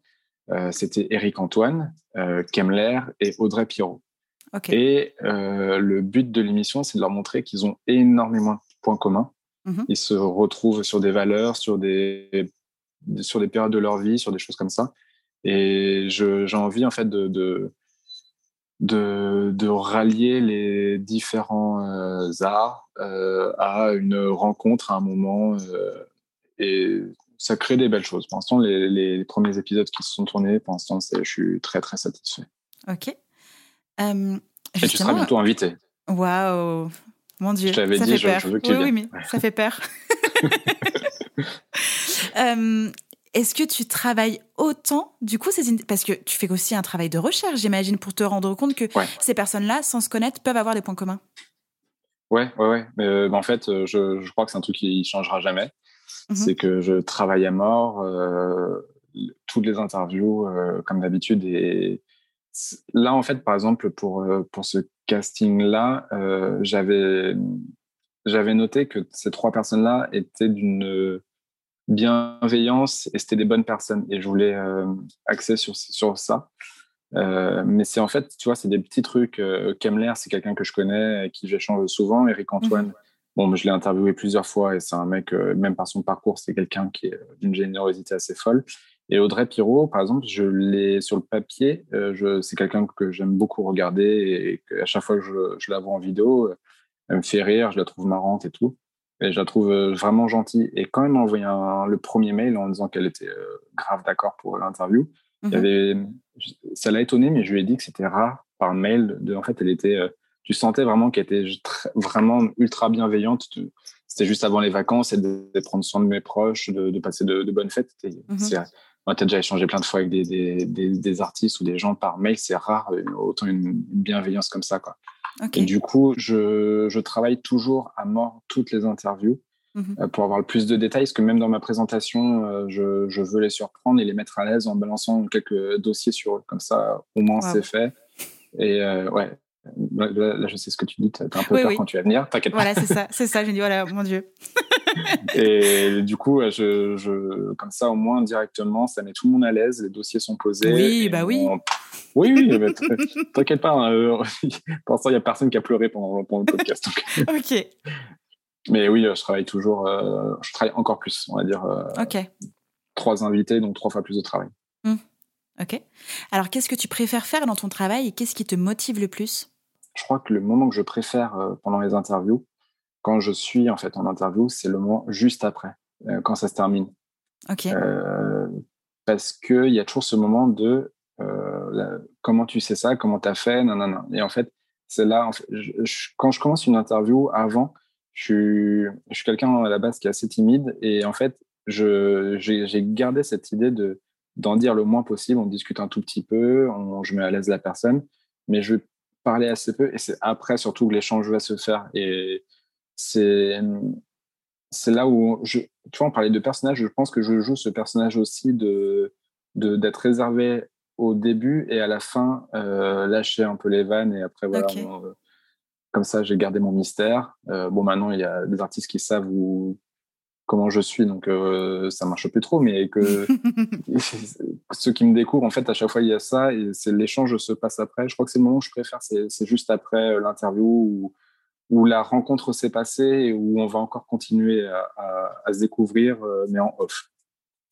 c'était Eric Antoine, Kemler et Audrey Pirot. Et euh, le but de l'émission, c'est de leur montrer qu'ils ont énormément de points communs. Mhm. Ils se retrouvent sur des valeurs, sur des, sur des périodes de leur vie, sur des choses comme ça. Et j'ai envie, en fait, de, de, de, rallier les différents euh, arts euh, à une rencontre à un moment. et ça crée des belles choses. Pour l'instant, les, les, premiers épisodes qui se sont tournés, pour l'instant, je suis très, très satisfait. Ok. Euh, Et tu seras bientôt invité. Waouh Mon Dieu. Je t'avais dit, je, veux que tu oui, oui, mais ça fait peur. (laughs) euh, Est-ce que tu travailles autant? Du coup, c'est parce que tu fais aussi un travail de recherche, j'imagine, pour te rendre compte que ces personnes-là, sans se connaître, peuvent avoir des points communs. Ouais, ouais, ouais. Mais, euh, en fait, euh, je, je, crois que c'est un truc qui changera jamais. Mhm. C'est que je travaille à mort euh, toutes les interviews, euh, comme d'habitude, et là, en fait, par exemple, pour, pour ce casting-là, j'avais, j'avais noté que ces trois personnes-là étaient d'une bienveillance et c'était des bonnes personnes. Et je voulais euh, axer sur, sur ça. mais c'est en fait, tu vois, c'est des petits trucs. Kemler, c'est quelqu'un que je connais, qui j'échange souvent. Eric Antoine, mhm. bon, je l'ai interviewé plusieurs fois et c'est un mec, même par son parcours, c'est quelqu'un qui est d'une générosité assez folle. Et Audrey Pirot, par exemple, je l'ai sur le papier. Euh, c'est quelqu'un que j'aime beaucoup regarder et à chaque fois que je, je, la vois en vidéo, elle me fait rire, je la trouve marrante et tout. Et je la trouve euh, vraiment gentille. Et quand elle m'a envoyé le premier mail en disant qu'elle était euh, grave d'accord pour l'interview, mm avait, ça l'a étonné, mais je lui ai dit que c'était rare par mail. De, en fait, elle était, tu sentais vraiment qu'elle était vraiment ultra bienveillante. C'était juste avant les vacances et de, prendre soin de mes proches, de, de passer de, bonnes fêtes. Mm moi, tu as déjà échangé plein de fois avec des, des, des, artistes ou des gens par mail, c'est rare, euh, autant une, bienveillance comme ça. Quoi. Et du coup, je, je, travaille toujours à mort toutes les interviews mhm. euh, pour avoir le plus de détails, parce que même dans ma présentation, euh, je, je, veux les surprendre et les mettre à l'aise en balançant quelques dossiers sur eux. Comme ça, au moins, c'est fait. Et ouais, Là, je sais ce que tu dis, tu as un peu peur quand tu vas venir, t'inquiète pas. Voilà, c'est ça, c'est ça. J'ai dit, voilà, mon Dieu. (laughs) et du coup, je, je, comme ça, au moins, directement, ça met tout le monde à l'aise, les dossiers sont posés. Oui, bah oui. Oui, oui, (laughs) t'inquiète pas. Hein, (laughs) pour l'instant, il n'y a personne qui a pleuré pendant, pendant le podcast. ok. Mais oui, je travaille toujours, euh, je travaille encore plus, on va dire. Euh, ok. Trois invités, donc trois fois plus de travail. Mmh. Ok. Alors, qu'est-ce que tu préfères faire dans ton travail et qu'est-ce qui te motive le plus? Je crois que le moment que je préfère euh, pendant les interviews, quand je suis en fait en interview, c'est le moment juste après, euh, quand ça se termine. Euh, parce qu'il y a toujours ce moment de comment tu sais ça, comment tu as fait, non, non, non. Et en fait, c'est là, en fait, quand je commence une interview, avant, je suis, je suis quelqu'un à la base qui est assez timide et en fait, j'ai gardé cette idée de d'en dire le moins possible. On discute un tout petit peu, on, je mets à l'aise la personne, mais je vais parler assez peu et c'est après surtout que l'échange va se faire. Et c'est c'est là où je, tu vois, on parlait de personnage, je pense que je joue ce personnage aussi de d'être réservé au début et à la fin euh, lâcher un peu les vannes et après voilà. Euh, comme ça, j'ai gardé mon mystère. Euh, bon, maintenant, il y a des artistes qui savent où, comment je suis, donc euh, ça marche plus trop, mais que (laughs) (laughs) ceux qui me découvrent, en fait, à chaque fois, il y a ça, et c'est l'échange se passe après. Je crois que c'est le moment que je préfère, c'est juste après euh, l'interview où où la rencontre s'est passée et où on va encore continuer à, se découvrir, mais en off.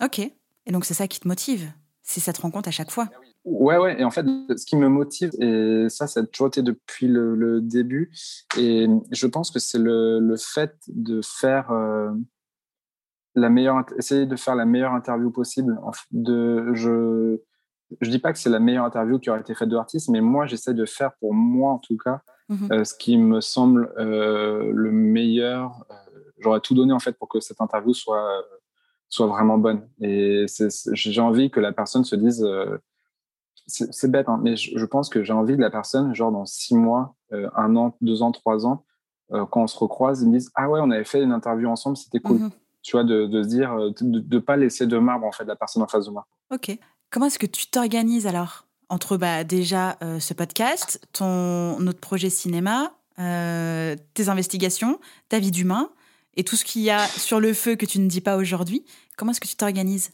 Ok. Et donc, c'est ça qui te motive? C'est cette rencontre à chaque fois? Ouais, ouais. Et en fait, ce qui me motive, et ça, ça a toujours été depuis le, début, et je pense que c'est le, le, fait de faire la meilleure, essayer de faire la meilleure interview possible. De, je, je dis pas que c'est la meilleure interview qui aurait été faite de l'artiste, mais moi, j'essaie de faire pour moi, en tout cas, mhm. euh, ce qui me semble euh, le meilleur. Euh, j'aurais tout donné, en fait, pour que cette interview soit, soit vraiment bonne. Et j'ai envie que la personne se dise, c'est bête, hein, mais je, pense que j'ai envie que la personne, genre dans six mois, un an, deux ans, trois ans, quand on se recroise, ils me disent, ah ouais, on avait fait une interview ensemble, c'était cool. Mhm. Tu vois, de, de, se dire, de ne pas laisser de marbre, en fait, la personne en face de moi. Ok. Comment est-ce que tu t'organises alors entre bah, déjà euh, ce podcast, ton autre projet cinéma, euh, tes investigations, ta vie d'humain et tout ce qu'il y a sur le feu que tu ne dis pas aujourd'hui? Comment est-ce que tu t'organises?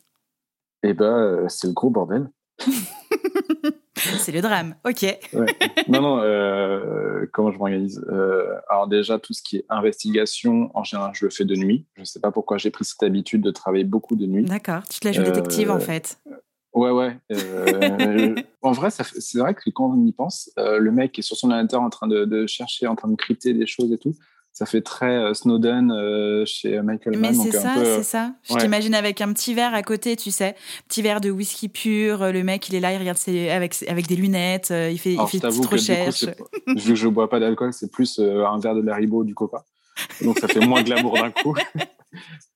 Eh ben, euh, c'est le gros bordel. (laughs) c'est le drame, ok. Non, non, comment je m'organise Alors déjà, tout ce qui est investigation, en général, je le fais de nuit. Je ne sais pas pourquoi j'ai pris cette habitude de travailler beaucoup de nuit. D'accord, tu te la joues détective en fait. Ouais, ouais. Euh, (laughs) en vrai, c'est vrai que quand on y pense, euh, le mec est sur son ordinateur en train de, chercher, en train de crypter des choses et tout. Ça fait très euh, Snowden chez Michael Mann. Mais c'est ça, c'est ça. Je t'imagine avec un petit verre à côté, tu sais, petit verre de whisky pur. Le mec, il est là, il regarde avec avec des lunettes, il fait, il fait une petite recherche. vu que je bois pas d'alcool, c'est plus un verre de Laribo du Coca. Donc ça fait moins (laughs) glamour d'un coup.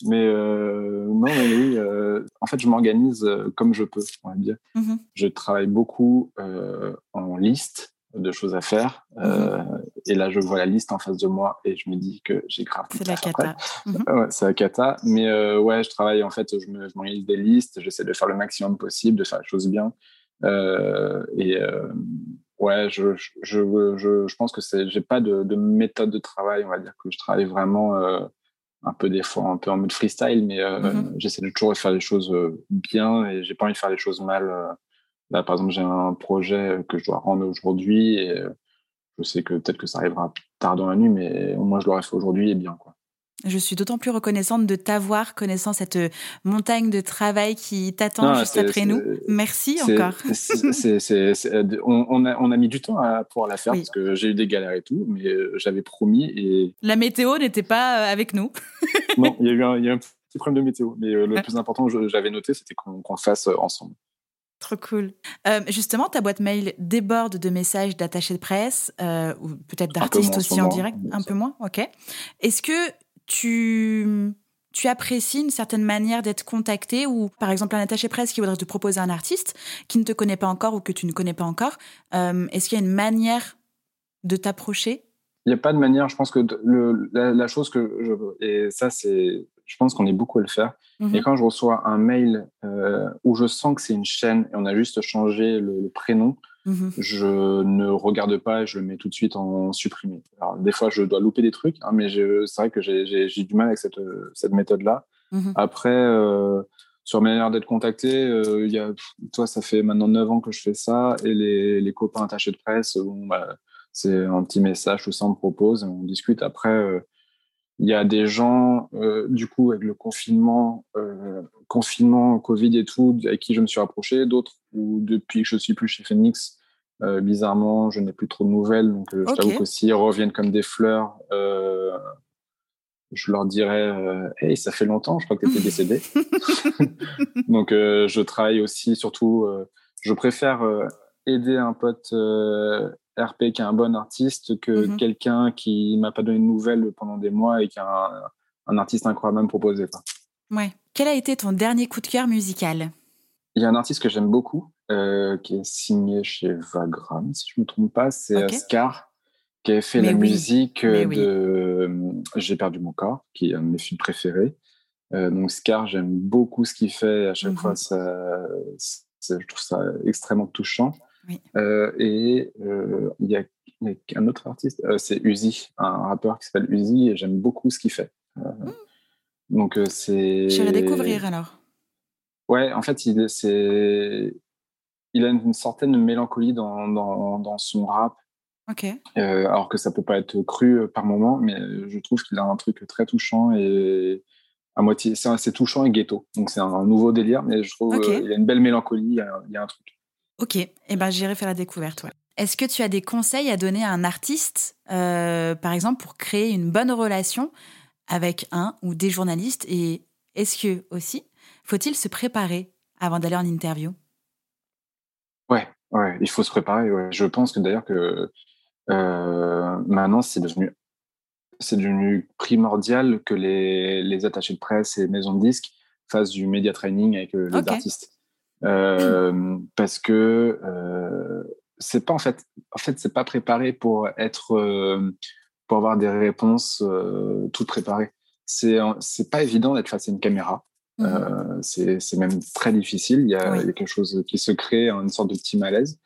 mais euh, non, mais oui, euh, en fait, je m'organise euh, comme je peux, on va dire. Mm-hmm. Je travaille beaucoup en liste de choses à faire. Mm-hmm. et là, je vois la liste en face de moi et je me dis que j'ai grave. C'est la cata. Mm-hmm. ouais, c'est la cata. Mais ouais, je travaille, en fait, je m'organise des listes, j'essaie de faire le maximum possible, de faire les choses bien. et ouais, je, je, je, je, pense que c'est, j'ai pas de, de, méthode de travail, on va dire que je travaille vraiment un peu des fois un peu en mode freestyle, mais euh, mm-hmm. j'essaie de toujours faire les choses euh, bien et j'ai pas envie de faire les choses mal. Euh. Là, par exemple, j'ai un projet que je dois rendre aujourd'hui et je sais que peut-être que ça arrivera tard dans la nuit, mais au moins je l'aurai fait aujourd'hui et bien. Quoi. Je suis d'autant plus reconnaissante de t'avoir, connaissant cette montagne de travail qui t'attend juste après nous. Merci encore. on, a, on, a, mis du temps à pouvoir la faire parce que j'ai eu des galères et tout, mais euh, j'avais promis. Et... La météo n'était pas euh, avec nous. non, il y, a eu un, y a un (laughs) petit problème de météo, mais euh, le plus important, j'avais noté, c'était qu'on le fasse ensemble. Trop cool. justement, ta boîte mail déborde de messages d'attachés de presse ou peut-être d'artistes aussi en direct. Un peu moins, ok. Est-ce que tu, tu apprécies une certaine manière d'être contacté ou par exemple un attaché presse qui voudrait te proposer un artiste qui ne te connaît pas encore ou que tu ne connais pas encore, euh, est-ce qu'il y a une manière de t'approcher? Il n'y a pas de manière. Je pense que le, la, chose que je et ça c'est, je pense qu'on est beaucoup à le faire. Mhm. Et quand je reçois un mail euh, où je sens que c'est une chaîne et on a juste changé le prénom, Mhm. Je ne regarde pas et je le mets tout de suite en supprimé. Alors, des fois, je dois louper des trucs, hein, mais c'est vrai que j'ai du mal avec cette, cette méthode-là. Mhm. Après, euh, sur ma manière d'être contacté, euh, y a, toi, ça fait maintenant 9 ans que je fais ça et les, les copains attachés de presse, bon, bah, c'est un petit message, tout ça, on me propose, on discute. Après, il y a des gens, du coup, avec le confinement, confinement, Covid et tout, avec qui je me suis rapproché, d'autres où depuis que je suis plus chez Phoenix, euh, bizarrement, je n'ai plus trop de nouvelles, donc euh, je t'avoue que s'ils reviennent comme des fleurs, euh, je leur dirais Hey, ça fait longtemps, je crois que tu étais (laughs) décédé. (laughs) donc je travaille aussi, surtout, je préfère aider un pote RP qui est un bon artiste que mhm. quelqu'un qui m'a pas donné de nouvelles pendant des mois et qui a un, artiste incroyable à me proposer. Ouais. Quel a été ton dernier coup de cœur musical? Il y a un artiste que j'aime beaucoup, euh, qui est signé chez Vagram, si je ne me trompe pas. C'est Scar qui a fait la musique euh, de euh, J'ai perdu mon corps, qui est un de mes films préférés. donc Scar, j'aime beaucoup ce qu'il fait. À chaque fois, mhm. ça, je trouve ça extrêmement touchant. Et il y, a un autre artiste, c'est Uzi, un rappeur qui s'appelle Uzi, et j'aime beaucoup ce qu'il fait. Hmm. Donc c'est. J'irai découvrir alors. Ouais, en fait, c'est il a une certaine mélancolie dans, dans, son rap Ok. alors que ça peut pas être cru par moment, mais je trouve qu'il a un truc très touchant et à moitié, c'est assez touchant et ghetto. Donc c'est un, nouveau délire, mais je trouve qu'il y a une belle mélancolie, il y a, un truc. Ok, et eh ben j'irai faire la découverte. Ouais. Est-ce que tu as des conseils à donner à un artiste, euh, par exemple, pour créer une bonne relation avec un ou des journalistes? Et est-ce que aussi, faut-il se préparer avant d'aller en interview? Ouais, ouais, il faut se préparer. Je pense que d'ailleurs que euh, maintenant c'est devenu c'est devenu primordial que les, les, attachés de presse et maisons de disques fassent du media training avec euh, les artistes. Euh, parce que euh, c'est pas en fait, en fait, c'est pas préparé pour être, euh, pour avoir des réponses euh, toutes préparées. C'est, c'est pas évident d'être face à une caméra. Mmh. C'est, c'est même très difficile. Il y, a, il y, a, quelque chose qui se crée, une sorte de petit malaise.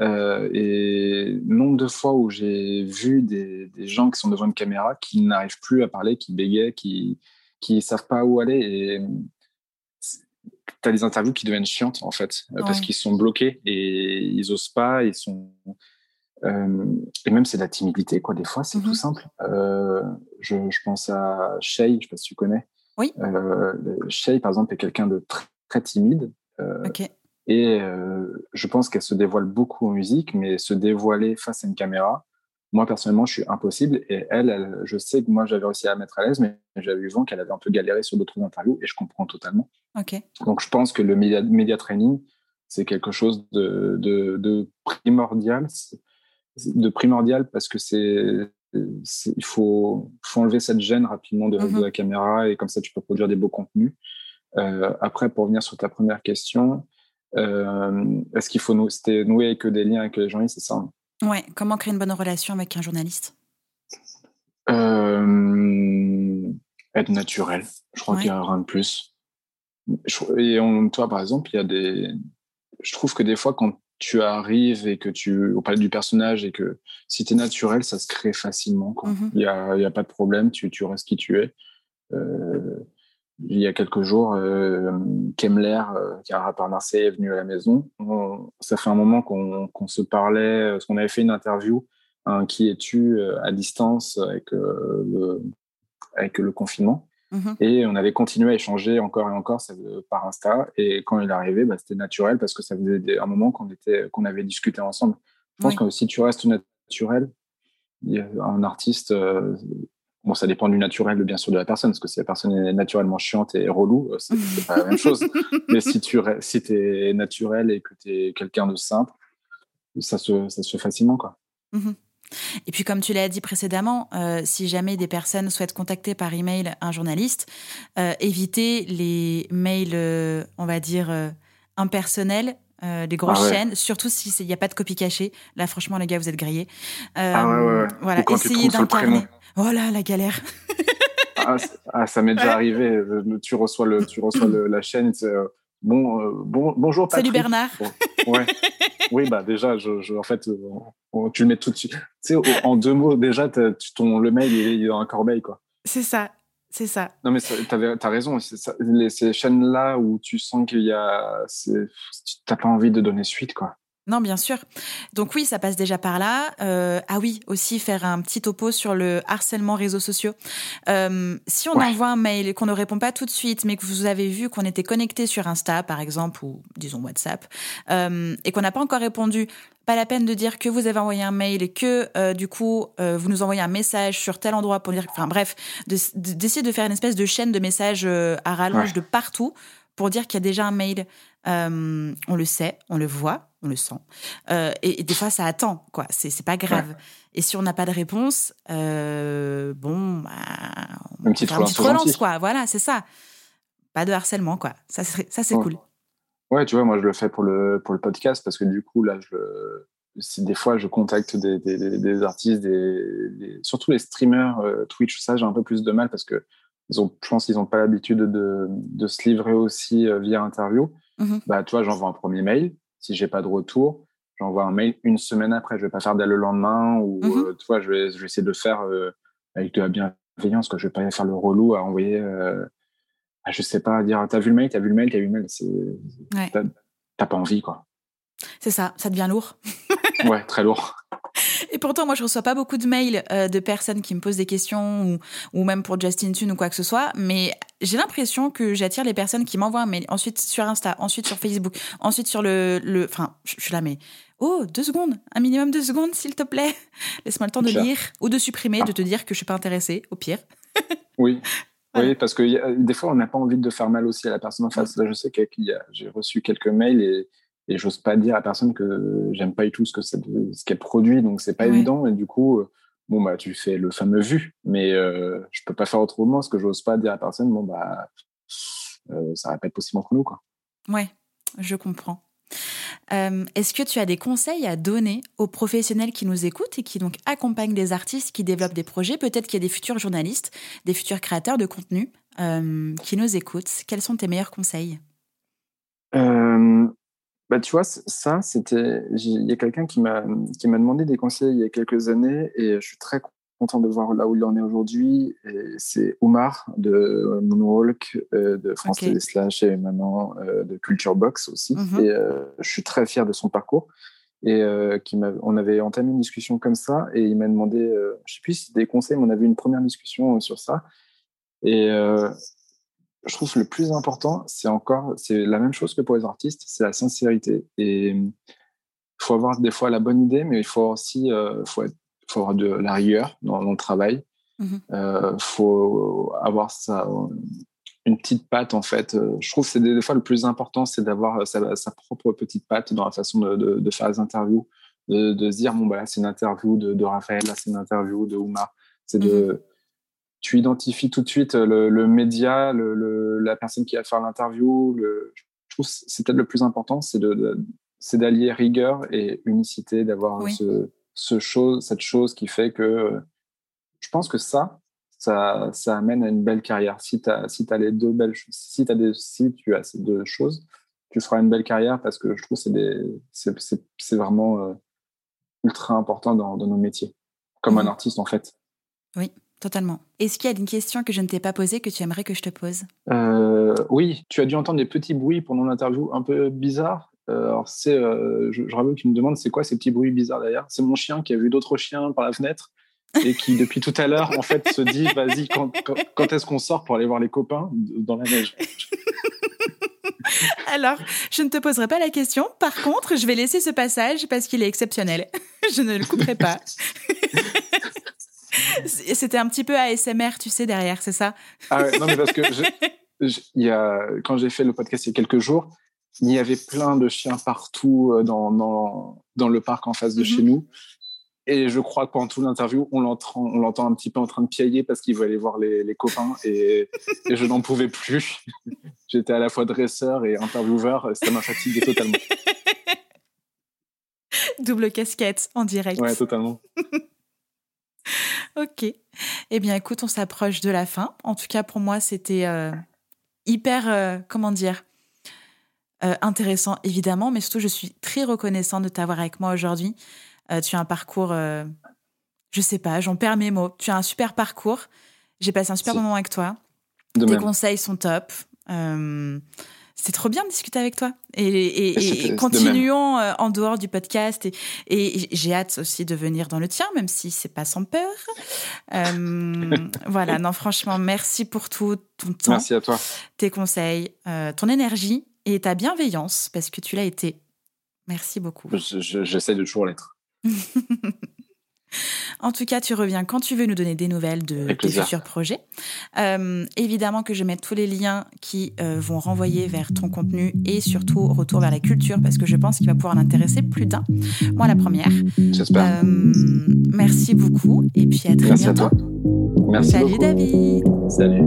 Et nombre de fois où j'ai vu des, des, gens qui sont devant une caméra qui n'arrivent plus à parler, qui bégayent, qui qui savent pas où aller. Et tu as des interviews qui deviennent chiantes en fait euh, parce qu'ils sont bloqués et ils osent pas ils sont euh, et même c'est de la timidité quoi des fois c'est tout mmh simple. Euh, je, je, pense à Shay je sais pas si tu connais. Oui. Euh, Shay par exemple est quelqu'un de très, très timide euh, et je pense qu'elle se dévoile beaucoup en musique mais se dévoiler face à une caméra moi, personnellement, je suis impossible. Et elle, je sais que moi, j'avais réussi à mettre à l'aise, mais j'avais eu vent qu'elle avait un peu galéré sur d'autres interviews et je comprends totalement. Donc, je pense que le média, training, c'est quelque chose de, de, primordial. De primordial parce que c'est, il faut, faut enlever cette gêne rapidement de, mm-hmm. la caméra et comme ça, tu peux produire des beaux contenus. Euh, après, pour revenir sur ta première question, euh, est-ce qu'il faut nous, nouer que des liens avec les gens? C'est ça hein Ouais, comment créer une bonne relation avec un journaliste? Euh, Être naturel. Je crois qu'il n'y a rien de plus. Et on, toi, par exemple, il y a des. Je trouve que des fois, quand tu arrives et que tu. On parle du personnage et que si tu es naturel, ça se crée facilement. Mm-hmm. Il n'y a, y a, pas de problème, tu, tu restes qui tu es. Euh, il y a quelques jours, euh, Kemler, euh, qui est un rappeur marseillais, est venu à la maison. ça fait un moment qu'on se parlait, euh, parce qu'on avait fait une interview, un qui es-tu à distance avec, le, avec le confinement. Mm-hmm. Et on avait continué à échanger encore et encore ça, par Insta. Et quand il est arrivé, bah, c'était naturel parce que ça faisait un moment qu'on qu'on avait discuté ensemble. Je pense que si tu restes naturel, un artiste, Bon, ça dépend du naturel, bien sûr, de la personne, parce que si la personne est naturellement chiante et relou, euh, c'est pas la même chose. (laughs) Mais si tu si es naturel et que tu es quelqu'un de simple, ça se, ça se fait facilement, quoi. Mhm. Et puis, comme tu l'as dit précédemment, euh, si jamais des personnes souhaitent contacter par email un journaliste, euh, évitez les mails, on va dire, impersonnels les grosses ah chaînes, surtout s'il n'y a pas de copie cachée. Là, franchement, les gars, vous êtes grillés. ah ouais, ouais, Voilà, essayez d'incarner. Oh là, la galère. (laughs) Ah, ah, ça m'est déjà arrivé. Euh, tu reçois, le, tu reçois la chaîne. Euh, bon, euh, bon, bonjour Patrick. Salut Bernard. ouais. Oui, bah déjà, je, en fait, tu le mets tout de suite. Tu sais, en deux mots, déjà, ton, le mail, il est dans un corbeil, quoi. C'est ça. C'est ça. Non, mais tu as, raison. Ça, les, ces chaînes-là où tu sens qu'il y a. Tu n'as pas envie de donner suite, quoi. Non, bien sûr. Donc oui, ça passe déjà par là. Euh, ah oui, aussi faire un petit topo sur le harcèlement réseaux sociaux. Euh, si on envoie un mail et qu'on ne répond pas tout de suite, mais que vous avez vu qu'on était connecté sur Insta, par exemple, ou disons WhatsApp, euh, et qu'on n'a pas encore répondu, pas la peine de dire que vous avez envoyé un mail et que du coup vous nous envoyez un message sur tel endroit pour dire, enfin bref, d'essayer de, faire une espèce de chaîne de messages à rallonge de partout pour dire qu'il y a déjà un mail. on le sait, on le voit, on le sent. Euh, et, des fois, ça attend, quoi. C'est pas grave. Et si on n'a pas de réponse, euh, bon, bah, on une petite relance, quoi. Voilà, c'est ça. Pas de harcèlement, quoi. Ça, ça c'est cool. Ouais, tu vois, moi, je le fais pour le, pour le podcast parce que du coup, là, je, des fois, je contacte des, des, artistes, des, surtout les streamers euh, Twitch, ça, j'ai un peu plus de mal parce que ils ont, je pense qu'ils n'ont pas l'habitude de, de, se livrer aussi via interview. Mm-hmm. Bah, tu vois, j'envoie un premier mail si j'ai pas de retour, j'envoie un mail une semaine après. Je vais pas faire dès le lendemain ou mmh euh, tu vois, je vais, je vais essayer de faire euh, avec de la bienveillance. Quoi. Je vais pas faire le relou à envoyer. Euh, je sais pas, dire t'as vu le mail, t'as vu le mail, t'as vu le mail. C'est, t'as, pas envie quoi. C'est ça, ça devient lourd. (laughs) ouais, très lourd. Et pourtant, moi, je reçois pas beaucoup de mails euh, de personnes qui me posent des questions ou, ou même pour Justin Tune ou quoi que ce soit. Mais j'ai l'impression que j'attire les personnes qui m'envoient un mail, ensuite sur Insta, ensuite sur Facebook, ensuite sur le. le... Enfin, je suis là, mais. Oh, deux secondes, un minimum de secondes, s'il te plaît. Laisse-moi le temps de lire ou de supprimer, de te dire que je suis pas intéressée, au pire. oui. (laughs) Oui, parce que des fois, on n'a pas envie de faire mal aussi à la personne en face. Là, je sais que j'ai reçu quelques mails et et j'ose pas dire à personne que j'aime pas du tout ce que ce qu'elle produit donc c'est pas évident. Et du coup euh, bon bah tu fais le fameux vu mais euh, je peux pas faire autrement. Parce que j'ose pas dire à personne bon bah euh, ça va pas être possible entre nous quoi. Ouais je comprends Est-ce que tu as des conseils à donner aux professionnels qui nous écoutent et qui donc accompagnent des artistes qui développent des projets? Peut-être qu'il y a des futurs journalistes, des futurs créateurs de contenu qui nous écoutent. Quels sont tes meilleurs conseils? Bah, tu vois, ça, c'était. Il y a quelqu'un qui m'a demandé des conseils il y a quelques années et je suis très content de voir là où il en est aujourd'hui. C'est Oumar de Moonwalk, euh, de France okay. Slash et maintenant euh, de Culture Box aussi. Mm-hmm. Et euh, je suis très fier de son parcours. Et qui on avait entamé une discussion comme ça et il m'a demandé, je sais plus si des conseils, mais on avait une première discussion sur ça. Et je trouve que le plus important, c'est encore, c'est la même chose que pour les artistes, c'est la sincérité. Et il faut avoir des fois la bonne idée, mais il faut aussi, euh, faut, être, faut avoir de la rigueur dans, le travail. Il mmh euh, faut avoir ça, une petite patte en fait. Je trouve que c'est des, fois le plus important, c'est d'avoir sa, sa, propre petite patte dans la façon de, de, de faire les interviews, de, de, se dire bon bah là c'est une interview de, de Raphaël, là c'est une interview de Oumar. C'est de mmh tu identifies tout de suite le, le média, le, la personne qui va faire l'interview. Je trouve que c'est peut-être le plus important, c'est de, c'est d'allier rigueur et unicité, d'avoir ce, ce chose, cette chose qui fait que je pense que ça, ça, ça amène à une belle carrière. Si tu as, si as les deux belles si, as des, si tu as ces deux choses, tu feras une belle carrière parce que je trouve que c'est vraiment euh, ultra important dans, dans, nos métiers, comme un artiste en fait. Oui. Totalement. Est-ce qu'il y a une question que je ne t'ai pas posée que tu aimerais que je te pose? Euh, Oui, tu as dû entendre des petits bruits pendant l'interview un peu bizarres. Euh, alors, c'est, euh, je, je qu'il me demande c'est quoi ces petits bruits bizarres derrière? C'est mon chien qui a vu d'autres chiens par la fenêtre et qui, depuis tout à l'heure, en fait, se dit vas-y, quand, quand, est-ce qu'on sort pour aller voir les copains dans la neige? (laughs) Alors, je ne te poserai pas la question. Par contre, je vais laisser ce passage parce qu'il est exceptionnel. (laughs) je ne le couperai pas. (laughs) C'était un petit peu ASMR, tu sais, derrière, c'est ça? Ah ouais, non, mais parce que y a, quand j'ai fait le podcast il y a quelques jours, il y avait plein de chiens partout euh, dans, dans, dans le parc en face de chez mhm. nous. Et je crois que pendant toute l'interview, on l'entend, on l'entend un petit peu en train de piailler parce qu'il veut aller voir les, les copains et, et je n'en pouvais plus. (laughs) J'étais à la fois dresseur et intervieweur, ça m'a fatigué totalement. (laughs) Double casquette en direct. Ouais, totalement. (laughs) ok. Eh bien, écoute, on s'approche de la fin. En tout cas, pour moi, c'était euh, hyper, euh, comment dire, euh, intéressant, évidemment, mais surtout, je suis très reconnaissante de t'avoir avec moi aujourd'hui. tu as un parcours, je sais pas, j'en perds mes mots. Tu as un super parcours. J'ai passé un super moment avec toi. Tes conseils sont top. C'est trop bien de discuter avec toi. Et, continuons euh, en dehors du podcast. Et, j'ai hâte aussi de venir dans le tien, même si c'est pas sans peur. Euh, (laughs) voilà, non, franchement, merci pour tout ton temps. Merci à toi. Tes conseils, euh, ton énergie et ta bienveillance, parce que tu l'as été. Merci beaucoup. J'essaie de toujours l'être. (laughs) En tout cas, tu reviens quand tu veux nous donner des nouvelles de tes futurs projets. Euh, évidemment que je mets tous les liens qui euh, vont renvoyer vers ton contenu et surtout retour vers la culture parce que je pense qu'il va pouvoir en intéresser plus d'un. Moi, la première. J'espère. Euh, merci beaucoup et puis à très merci bientôt. À toi. Merci Salut David. Salut.